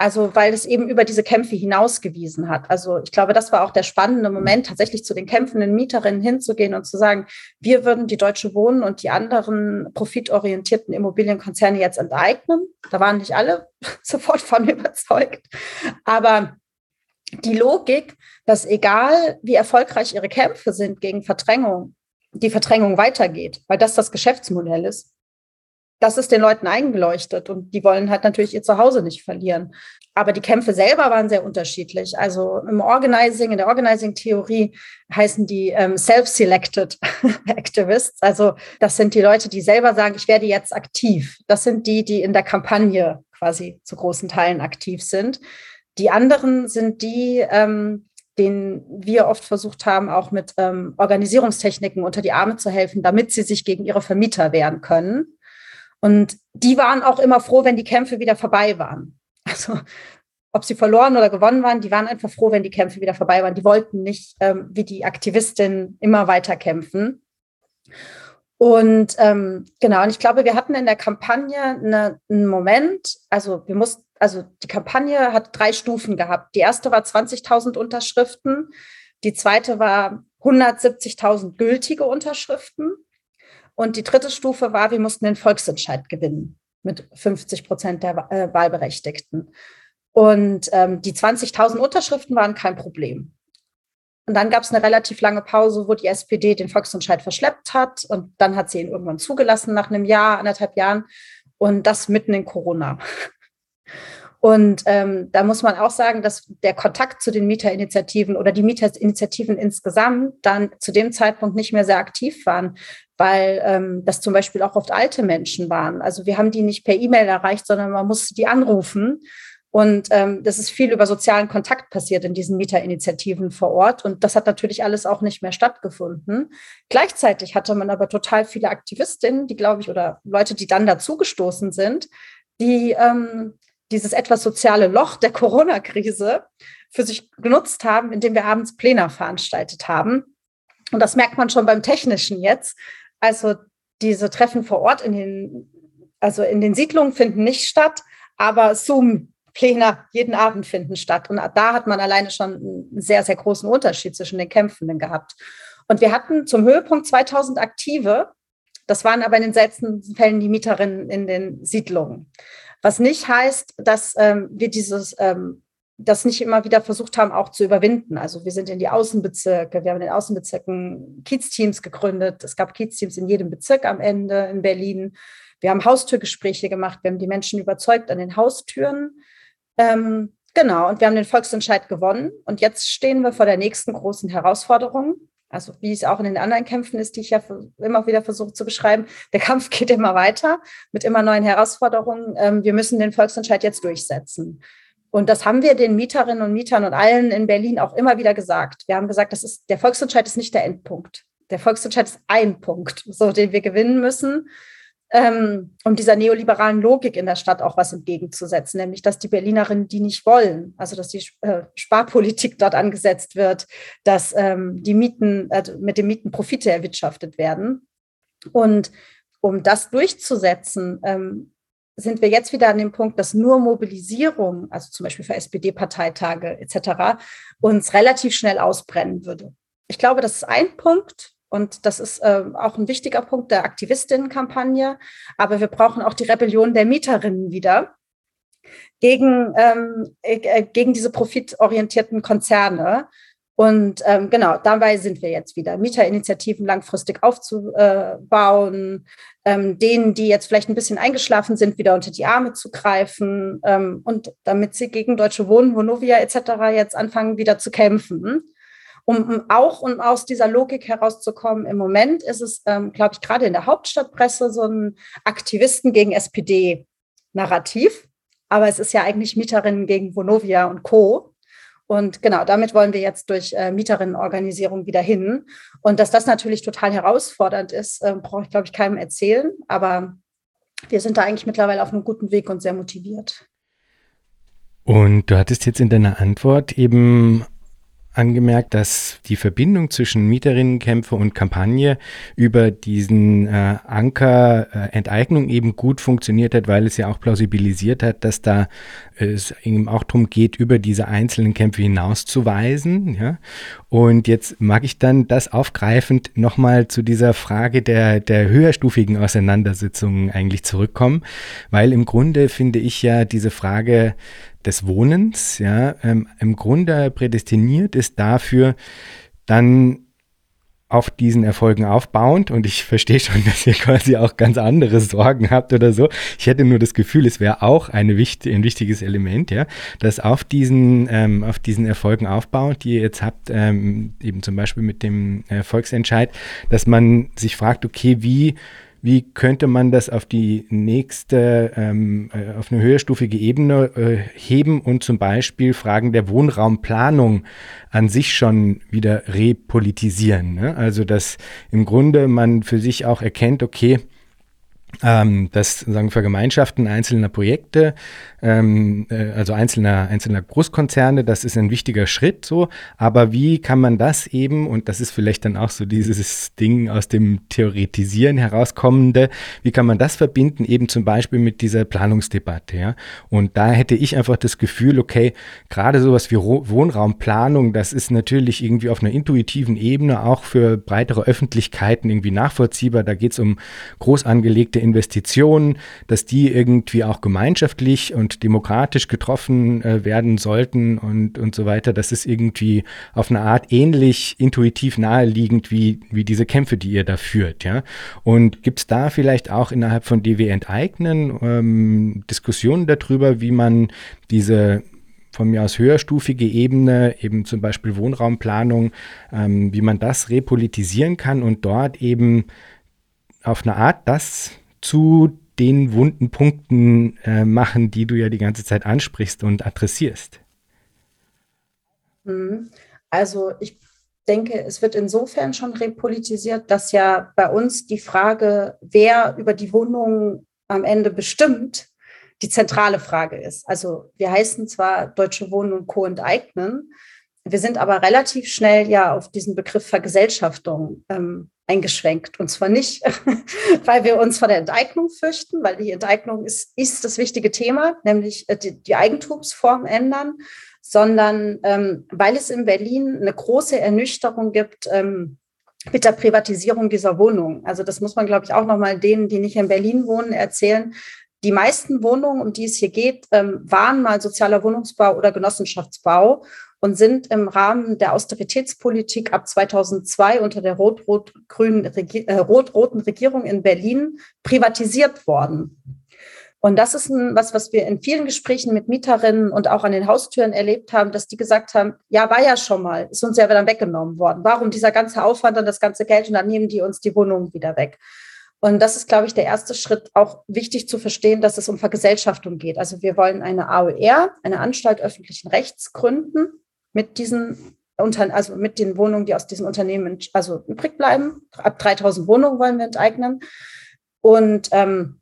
Also weil es eben über diese Kämpfe hinausgewiesen hat. Also ich glaube, das war auch der spannende Moment, tatsächlich zu den kämpfenden Mieterinnen hinzugehen und zu sagen, wir würden die Deutsche Wohnen und die anderen profitorientierten Immobilienkonzerne jetzt enteignen. Da waren nicht alle sofort von überzeugt. Aber die Logik, dass egal wie erfolgreich ihre Kämpfe sind gegen Verdrängung, die Verdrängung weitergeht, weil das das Geschäftsmodell ist, das ist den Leuten eingeleuchtet und die wollen halt natürlich ihr Zuhause nicht verlieren. Aber die Kämpfe selber waren sehr unterschiedlich. Also im Organizing, in der Organizing-Theorie heißen die ähm, Self-Selected Activists. Also das sind die Leute, die selber sagen, ich werde jetzt aktiv. Das sind die, die in der Kampagne quasi zu großen Teilen aktiv sind. Die anderen sind die, ähm, denen wir oft versucht haben, auch mit ähm, Organisierungstechniken unter die Arme zu helfen, damit sie sich gegen ihre Vermieter wehren können. Und die waren auch immer froh, wenn die Kämpfe wieder vorbei waren. Also ob sie verloren oder gewonnen waren, die waren einfach froh, wenn die Kämpfe wieder vorbei waren. Die wollten nicht ähm, wie die Aktivistin immer weiter kämpfen. Und ähm, genau, und ich glaube, wir hatten in der Kampagne eine, einen Moment, also wir mussten, also die Kampagne hat drei Stufen gehabt. Die erste war 20.000 Unterschriften, die zweite war 170.000 gültige Unterschriften und die dritte Stufe war, wir mussten den Volksentscheid gewinnen mit 50 Prozent der äh, Wahlberechtigten. Und ähm, die 20.000 Unterschriften waren kein Problem. Und dann gab es eine relativ lange Pause, wo die SPD den Volksentscheid verschleppt hat. Und dann hat sie ihn irgendwann zugelassen nach einem Jahr, anderthalb Jahren. Und das mitten in Corona. Und ähm, da muss man auch sagen, dass der Kontakt zu den Mieterinitiativen oder die Mieterinitiativen insgesamt dann zu dem Zeitpunkt nicht mehr sehr aktiv waren, weil ähm, das zum Beispiel auch oft alte Menschen waren. Also wir haben die nicht per E-Mail erreicht, sondern man musste die anrufen. Und ähm, das ist viel über sozialen Kontakt passiert in diesen Mieterinitiativen vor Ort. Und das hat natürlich alles auch nicht mehr stattgefunden. Gleichzeitig hatte man aber total viele Aktivistinnen, die, glaube ich, oder Leute, die dann dazugestoßen sind, die ähm, dieses etwas soziale Loch der Corona-Krise für sich genutzt haben, indem wir abends Pläne veranstaltet haben. Und das merkt man schon beim Technischen jetzt. Also diese Treffen vor Ort in den, also in den Siedlungen finden nicht statt, aber Zoom Pläne jeden Abend finden statt. Und da hat man alleine schon einen sehr, sehr großen Unterschied zwischen den Kämpfenden gehabt. Und wir hatten zum Höhepunkt 2000 Aktive. Das waren aber in den seltensten Fällen die Mieterinnen in den Siedlungen. Was nicht heißt, dass ähm, wir dieses, ähm, das nicht immer wieder versucht haben, auch zu überwinden. Also wir sind in die Außenbezirke, wir haben in den Außenbezirken Kiezteams gegründet. Es gab Kiezteams in jedem Bezirk am Ende in Berlin. Wir haben Haustürgespräche gemacht, wir haben die Menschen überzeugt an den Haustüren. Ähm, genau, und wir haben den Volksentscheid gewonnen. Und jetzt stehen wir vor der nächsten großen Herausforderung. Also wie es auch in den anderen Kämpfen ist, die ich ja immer wieder versuche zu beschreiben. Der Kampf geht immer weiter mit immer neuen Herausforderungen. Ähm, wir müssen den Volksentscheid jetzt durchsetzen. Und das haben wir den Mieterinnen und Mietern und allen in Berlin auch immer wieder gesagt. Wir haben gesagt, das ist, der Volksentscheid ist nicht der Endpunkt. Der Volksentscheid ist ein Punkt, so den wir gewinnen müssen ähm, um dieser neoliberalen Logik in der Stadt auch was entgegenzusetzen, nämlich dass die Berlinerinnen die nicht wollen, also dass die äh, Sparpolitik dort angesetzt wird, dass ähm, die Mieten äh, mit den Mieten Profite erwirtschaftet werden. Und um das durchzusetzen, ähm, sind wir jetzt wieder an dem Punkt, dass nur Mobilisierung, also zum Beispiel für SPD-Parteitage etc., uns relativ schnell ausbrennen würde. Ich glaube, das ist ein Punkt. Und das ist äh, auch ein wichtiger Punkt der Aktivistinnenkampagne. Aber wir brauchen auch die Rebellion der Mieterinnen wieder gegen, ähm, äh, gegen diese profitorientierten Konzerne. Und ähm, genau, dabei sind wir jetzt wieder. Mieterinitiativen langfristig aufzubauen, ähm, denen, die jetzt vielleicht ein bisschen eingeschlafen sind, wieder unter die Arme zu greifen ähm, und damit sie gegen Deutsche Wohnen, Vonovia etc. jetzt anfangen, wieder zu kämpfen um auch um aus dieser Logik herauszukommen. Im Moment ist es, ähm, glaube ich, gerade in der Hauptstadtpresse so ein Aktivisten gegen SPD-Narrativ. Aber es ist ja eigentlich Mieterinnen gegen Vonovia und Co. Und genau, damit wollen wir jetzt durch äh, Mieterinnenorganisierung wieder hin. Und dass das natürlich total herausfordernd ist, äh, brauche ich, glaube ich, keinem erzählen. Aber wir sind da eigentlich mittlerweile auf einem guten Weg und sehr motiviert. Und du hattest jetzt in deiner Antwort eben angemerkt, dass die Verbindung zwischen Mieterinnenkämpfe und Kampagne über diesen äh, Anker äh, Enteignung eben gut funktioniert hat, weil es ja auch plausibilisiert hat, dass da es eben auch darum geht, über diese einzelnen Kämpfe hinauszuweisen. Ja? Und jetzt mag ich dann das aufgreifend nochmal zu dieser Frage der, der höherstufigen Auseinandersetzungen eigentlich zurückkommen, weil im Grunde finde ich ja diese Frage des Wohnens, ja, ähm, im Grunde prädestiniert ist dafür, dann auf diesen Erfolgen aufbauend und ich verstehe schon, dass ihr quasi auch ganz andere Sorgen habt oder so. Ich hätte nur das Gefühl, es wäre auch eine wichtig, ein wichtiges Element, ja, dass auf diesen, ähm, auf diesen Erfolgen aufbauend, die ihr jetzt habt, ähm, eben zum Beispiel mit dem äh, Volksentscheid, dass man sich fragt, okay, wie wie könnte man das auf die nächste, ähm, äh, auf eine höherstufige Ebene äh, heben und zum Beispiel Fragen der Wohnraumplanung an sich schon wieder repolitisieren. Ne? Also dass im Grunde man für sich auch erkennt, okay, ähm, das sagen Vergemeinschaften einzelner Projekte, ähm, äh, also einzelner, einzelner Großkonzerne, das ist ein wichtiger Schritt so, aber wie kann man das eben, und das ist vielleicht dann auch so dieses Ding aus dem Theoretisieren herauskommende, wie kann man das verbinden, eben zum Beispiel mit dieser Planungsdebatte, ja? Und da hätte ich einfach das Gefühl, okay, gerade sowas wie Wohnraumplanung, das ist natürlich irgendwie auf einer intuitiven Ebene auch für breitere Öffentlichkeiten irgendwie nachvollziehbar, da geht es um groß angelegte Investitionen, dass die irgendwie auch gemeinschaftlich und demokratisch getroffen äh, werden sollten und, und so weiter. Das ist irgendwie auf eine Art ähnlich intuitiv naheliegend wie, wie diese Kämpfe, die ihr da führt. Ja? Und gibt es da vielleicht auch innerhalb von DW Enteignen ähm, Diskussionen darüber, wie man diese von mir aus höherstufige Ebene, eben zum Beispiel Wohnraumplanung, ähm, wie man das repolitisieren kann und dort eben auf eine Art das zu den wunden Punkten äh, machen, die du ja die ganze Zeit ansprichst und adressierst. Mhm. Also ich denke, es wird insofern schon repolitisiert, dass ja bei uns die Frage, wer über die Wohnung am Ende bestimmt, die zentrale Frage ist. Also wir heißen zwar Deutsche Wohnen und Co. enteignen, wir sind aber relativ schnell ja auf diesen Begriff Vergesellschaftung ähm, eingeschränkt. Und zwar nicht, weil wir uns vor der Enteignung fürchten, weil die Enteignung ist, ist das wichtige Thema, nämlich äh, die, die Eigentumsform ändern, sondern ähm, weil es in Berlin eine große Ernüchterung gibt, ähm, mit der Privatisierung dieser Wohnung. Also das muss man, glaube ich, auch nochmal denen, die nicht in Berlin wohnen, erzählen. Die meisten Wohnungen, um die es hier geht, ähm, waren mal sozialer Wohnungsbau oder Genossenschaftsbau und sind im Rahmen der Austeritätspolitik ab 2002 unter der rot-rot-grünen äh, rot-roten Regierung in Berlin privatisiert worden. Und das ist ein, was, was wir in vielen Gesprächen mit Mieterinnen und auch an den Haustüren erlebt haben, dass die gesagt haben, ja, war ja schon mal, ist uns ja wieder weggenommen worden. Warum dieser ganze Aufwand und das ganze Geld und dann nehmen die uns die Wohnungen wieder weg? Und das ist, glaube ich, der erste Schritt, auch wichtig zu verstehen, dass es um Vergesellschaftung geht. Also wir wollen eine AOR, eine Anstalt öffentlichen Rechts gründen mit diesen also mit den Wohnungen, die aus diesen Unternehmen also übrig bleiben. Ab 3000 Wohnungen wollen wir enteignen. Und ähm,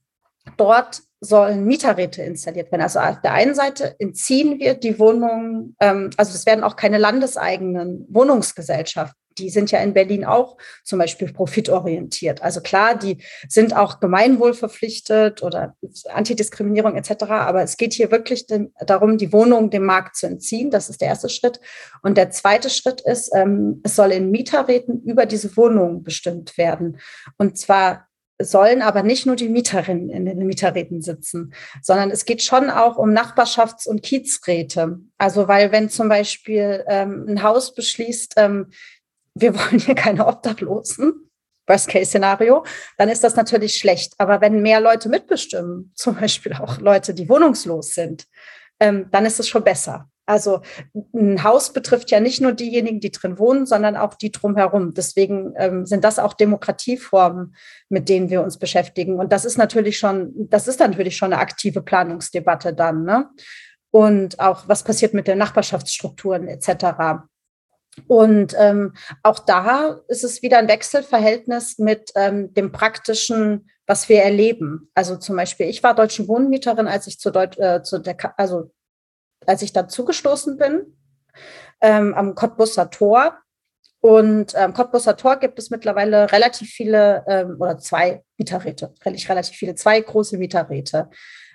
dort sollen Mieterräte installiert werden. Also auf der einen Seite entziehen wir die Wohnungen, ähm, also es werden auch keine landeseigenen Wohnungsgesellschaften. Die sind ja in Berlin auch zum Beispiel profitorientiert. Also klar, die sind auch gemeinwohlverpflichtet oder Antidiskriminierung etc. Aber es geht hier wirklich darum, die Wohnungen dem Markt zu entziehen. Das ist der erste Schritt. Und der zweite Schritt ist, ähm, es soll in Mieterräten über diese Wohnungen bestimmt werden. Und zwar sollen aber nicht nur die Mieterinnen in den Mieterräten sitzen, sondern es geht schon auch um Nachbarschafts- und Kiezräte. Also weil wenn zum Beispiel ähm, ein Haus beschließt, ähm, wir wollen hier keine Obdachlosen, Worst-Case-Szenario, dann ist das natürlich schlecht. Aber wenn mehr Leute mitbestimmen, zum Beispiel auch Leute, die wohnungslos sind, ähm, dann ist es schon besser. Also ein Haus betrifft ja nicht nur diejenigen, die drin wohnen, sondern auch die drumherum. Deswegen ähm, sind das auch Demokratieformen, mit denen wir uns beschäftigen. Und das ist natürlich schon, das ist natürlich schon eine aktive Planungsdebatte dann. Ne? Und auch, was passiert mit den Nachbarschaftsstrukturen etc. Und ähm, auch da ist es wieder ein Wechselverhältnis mit ähm, dem praktischen, was wir erleben. Also zum Beispiel, ich war deutsche Wohnmieterin, als ich zu, Deut äh, zu der, also als ich da zugestoßen bin, ähm, am Cottbusser Tor. Und am ähm, Cottbusser Tor gibt es mittlerweile relativ viele ähm, oder zwei Mieterräte, relativ viele, zwei große Mieterräte.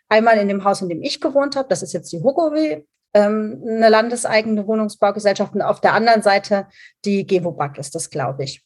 Einmal in dem Haus, in dem ich gewohnt habe, das ist jetzt die Hugowe, ähm, eine landeseigene Wohnungsbaugesellschaft. Und auf der anderen Seite die Gewobag ist das, glaube ich.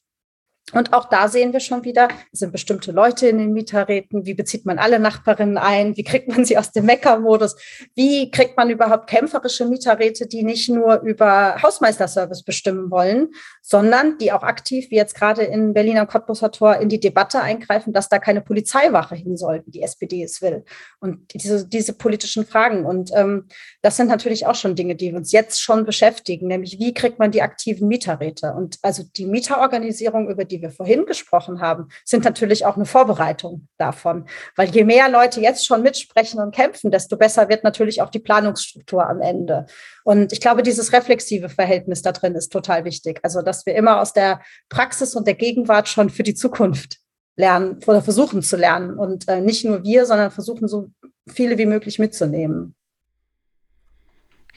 Und auch da sehen wir schon wieder, es sind bestimmte Leute in den Mieterräten. Wie bezieht man alle Nachbarinnen ein? Wie kriegt man sie aus dem Meckermodus? Wie kriegt man überhaupt kämpferische Mieterräte, die nicht nur über Hausmeisterservice bestimmen wollen, sondern die auch aktiv, wie jetzt gerade in Berliner Cottbusser Tor, in die Debatte eingreifen, dass da keine Polizeiwache hin soll, wie die SPD es will. Und diese, diese politischen Fragen. Und ähm, das sind natürlich auch schon Dinge, die uns jetzt schon beschäftigen, nämlich wie kriegt man die aktiven Mieterräte? Und also die Mieterorganisierung, über die die wir vorhin gesprochen haben, sind natürlich auch eine Vorbereitung davon. Weil je mehr Leute jetzt schon mitsprechen und kämpfen, desto besser wird natürlich auch die Planungsstruktur am Ende. Und ich glaube, dieses reflexive Verhältnis da drin ist total wichtig. Also, dass wir immer aus der Praxis und der Gegenwart schon für die Zukunft lernen oder versuchen zu lernen. Und äh, nicht nur wir, sondern versuchen, so viele wie möglich mitzunehmen.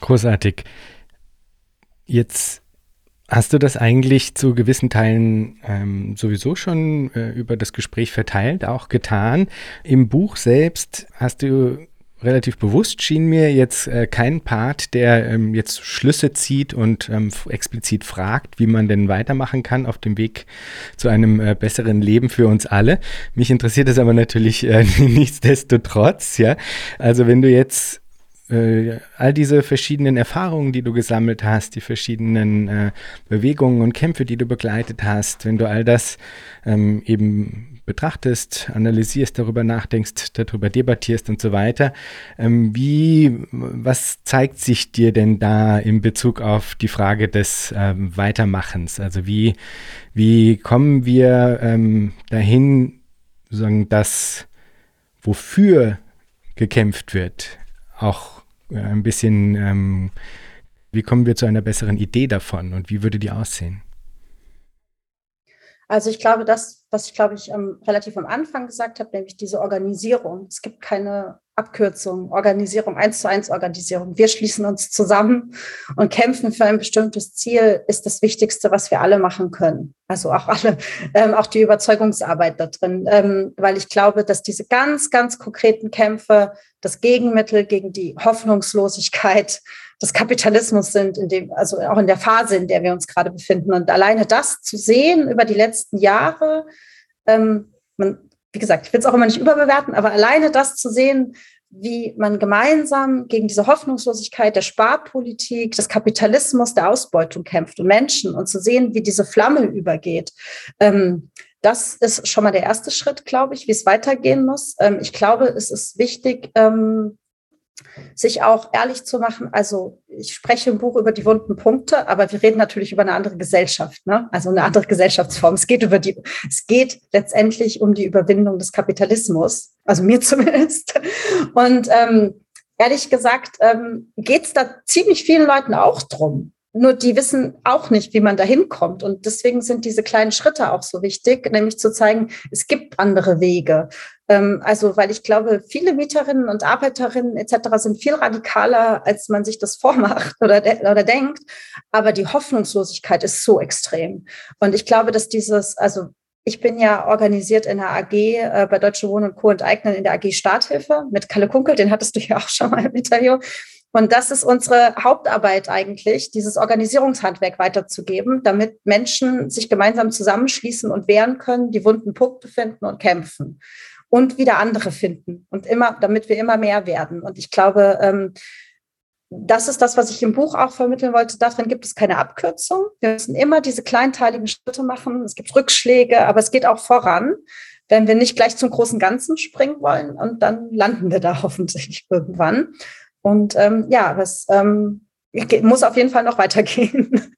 Großartig. Jetzt Hast du das eigentlich zu gewissen Teilen ähm, sowieso schon äh, über das Gespräch verteilt, auch getan? Im Buch selbst hast du relativ bewusst schien mir jetzt äh, kein Part, der ähm, jetzt Schlüsse zieht und ähm, explizit fragt, wie man denn weitermachen kann auf dem Weg zu einem äh, besseren Leben für uns alle. Mich interessiert es aber natürlich äh, nichtsdestotrotz, ja. Also wenn du jetzt all diese verschiedenen Erfahrungen, die du gesammelt hast, die verschiedenen äh, Bewegungen und Kämpfe, die du begleitet hast, wenn du all das ähm, eben betrachtest, analysierst, darüber nachdenkst, darüber debattierst und so weiter, ähm, wie, was zeigt sich dir denn da in Bezug auf die Frage des ähm, Weitermachens? Also wie, wie kommen wir ähm, dahin, sozusagen, dass wofür gekämpft wird, auch äh, ein bisschen, ähm, wie kommen wir zu einer besseren Idee davon und wie würde die aussehen? Also ich glaube, das, was ich glaube ich ähm, relativ am Anfang gesagt habe, nämlich diese Organisierung. Es gibt keine Abkürzung, Organisierung, eins zu eins Organisierung. Wir schließen uns zusammen und kämpfen für ein bestimmtes Ziel, ist das Wichtigste, was wir alle machen können. Also auch alle, ähm, auch die Überzeugungsarbeit da drin, ähm, weil ich glaube, dass diese ganz, ganz konkreten Kämpfe das Gegenmittel gegen die Hoffnungslosigkeit des Kapitalismus sind, in dem, also auch in der Phase, in der wir uns gerade befinden. Und alleine das zu sehen über die letzten Jahre, ähm, man, wie gesagt, ich will es auch immer nicht überbewerten, aber alleine das zu sehen, wie man gemeinsam gegen diese Hoffnungslosigkeit der Sparpolitik, des Kapitalismus, der Ausbeutung kämpft und Menschen und zu sehen, wie diese Flamme übergeht. Ähm, das ist schon mal der erste Schritt, glaube ich, wie es weitergehen muss. Ähm, ich glaube, es ist wichtig, ähm, sich auch ehrlich zu machen. Also ich spreche im Buch über die wunden Punkte, aber wir reden natürlich über eine andere Gesellschaft, ne? also eine andere Gesellschaftsform. Es geht über die, es geht letztendlich um die Überwindung des Kapitalismus, also mir zumindest. Und ähm, ehrlich gesagt ähm, geht es da ziemlich vielen Leuten auch drum. Nur die wissen auch nicht, wie man da hinkommt. Und deswegen sind diese kleinen Schritte auch so wichtig, nämlich zu zeigen, es gibt andere Wege. Ähm, also, weil ich glaube, viele Mieterinnen und Arbeiterinnen etc. sind viel radikaler, als man sich das vormacht oder, de oder denkt. Aber die Hoffnungslosigkeit ist so extrem. Und ich glaube, dass dieses, also ich bin ja organisiert in der AG äh, bei Deutsche Wohnen und Co. enteignen in der AG Starthilfe mit Kalle Kunkel, den hattest du ja auch schon mal im Interview. Und das ist unsere Hauptarbeit eigentlich, dieses Organisierungshandwerk weiterzugeben, damit Menschen sich gemeinsam zusammenschließen und wehren können, die wunden Punkte finden und kämpfen und wieder andere finden und immer, damit wir immer mehr werden. Und ich glaube, ähm, das ist das, was ich im Buch auch vermitteln wollte. Darin gibt es keine Abkürzung. Wir müssen immer diese kleinteiligen Schritte machen. Es gibt Rückschläge, aber es geht auch voran, wenn wir nicht gleich zum großen Ganzen springen wollen. Und dann landen wir da hoffentlich irgendwann. Und ähm, ja, das ähm, muss auf jeden Fall noch weitergehen.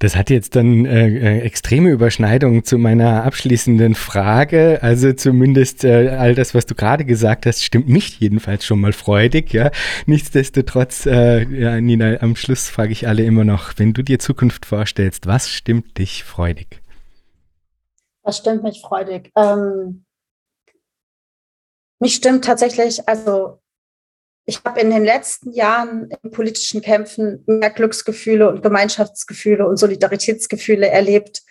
Das hat jetzt dann äh, äh, extreme Überschneidungen zu meiner abschließenden Frage. Also zumindest äh, all das, was du gerade gesagt hast, stimmt mich jedenfalls schon mal freudig. Ja, nichtsdestotrotz, äh, ja, Nina, am Schluss frage ich alle immer noch: Wenn du dir Zukunft vorstellst, was stimmt dich freudig? Was stimmt mich freudig? Ähm, mich stimmt tatsächlich, also ich habe in den letzten Jahren in politischen Kämpfen mehr Glücksgefühle und Gemeinschaftsgefühle und Solidaritätsgefühle erlebt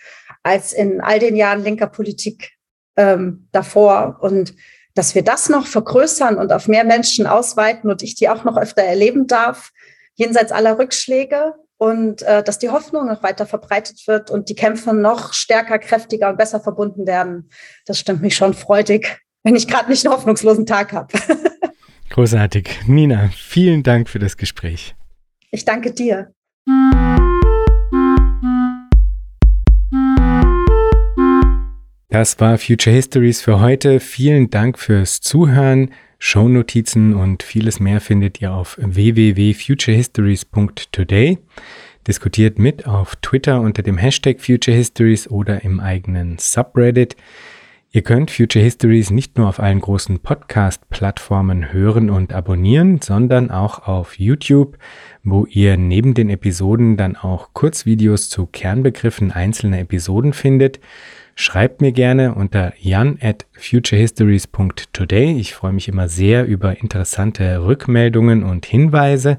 als in all den Jahren linker Politik ähm, davor. Und dass wir das noch vergrößern und auf mehr Menschen ausweiten und ich die auch noch öfter erleben darf, jenseits aller Rückschläge und äh, dass die Hoffnung noch weiter verbreitet wird und die Kämpfe noch stärker, kräftiger und besser verbunden werden, das stimmt mich schon freudig, wenn ich gerade nicht einen hoffnungslosen Tag habe. Großartig. Nina, vielen Dank für das Gespräch. Ich danke dir. Das war Future Histories für heute. Vielen Dank fürs Zuhören. Shownotizen und vieles mehr findet ihr auf www.futurehistories.today. Diskutiert mit auf Twitter unter dem Hashtag Future Histories oder im eigenen Subreddit. Ihr könnt Future Histories nicht nur auf allen großen Podcast-Plattformen hören und abonnieren, sondern auch auf YouTube, wo ihr neben den Episoden dann auch Kurzvideos zu Kernbegriffen einzelner Episoden findet. Schreibt mir gerne unter jan at futurehistories.today. Ich freue mich immer sehr über interessante Rückmeldungen und Hinweise.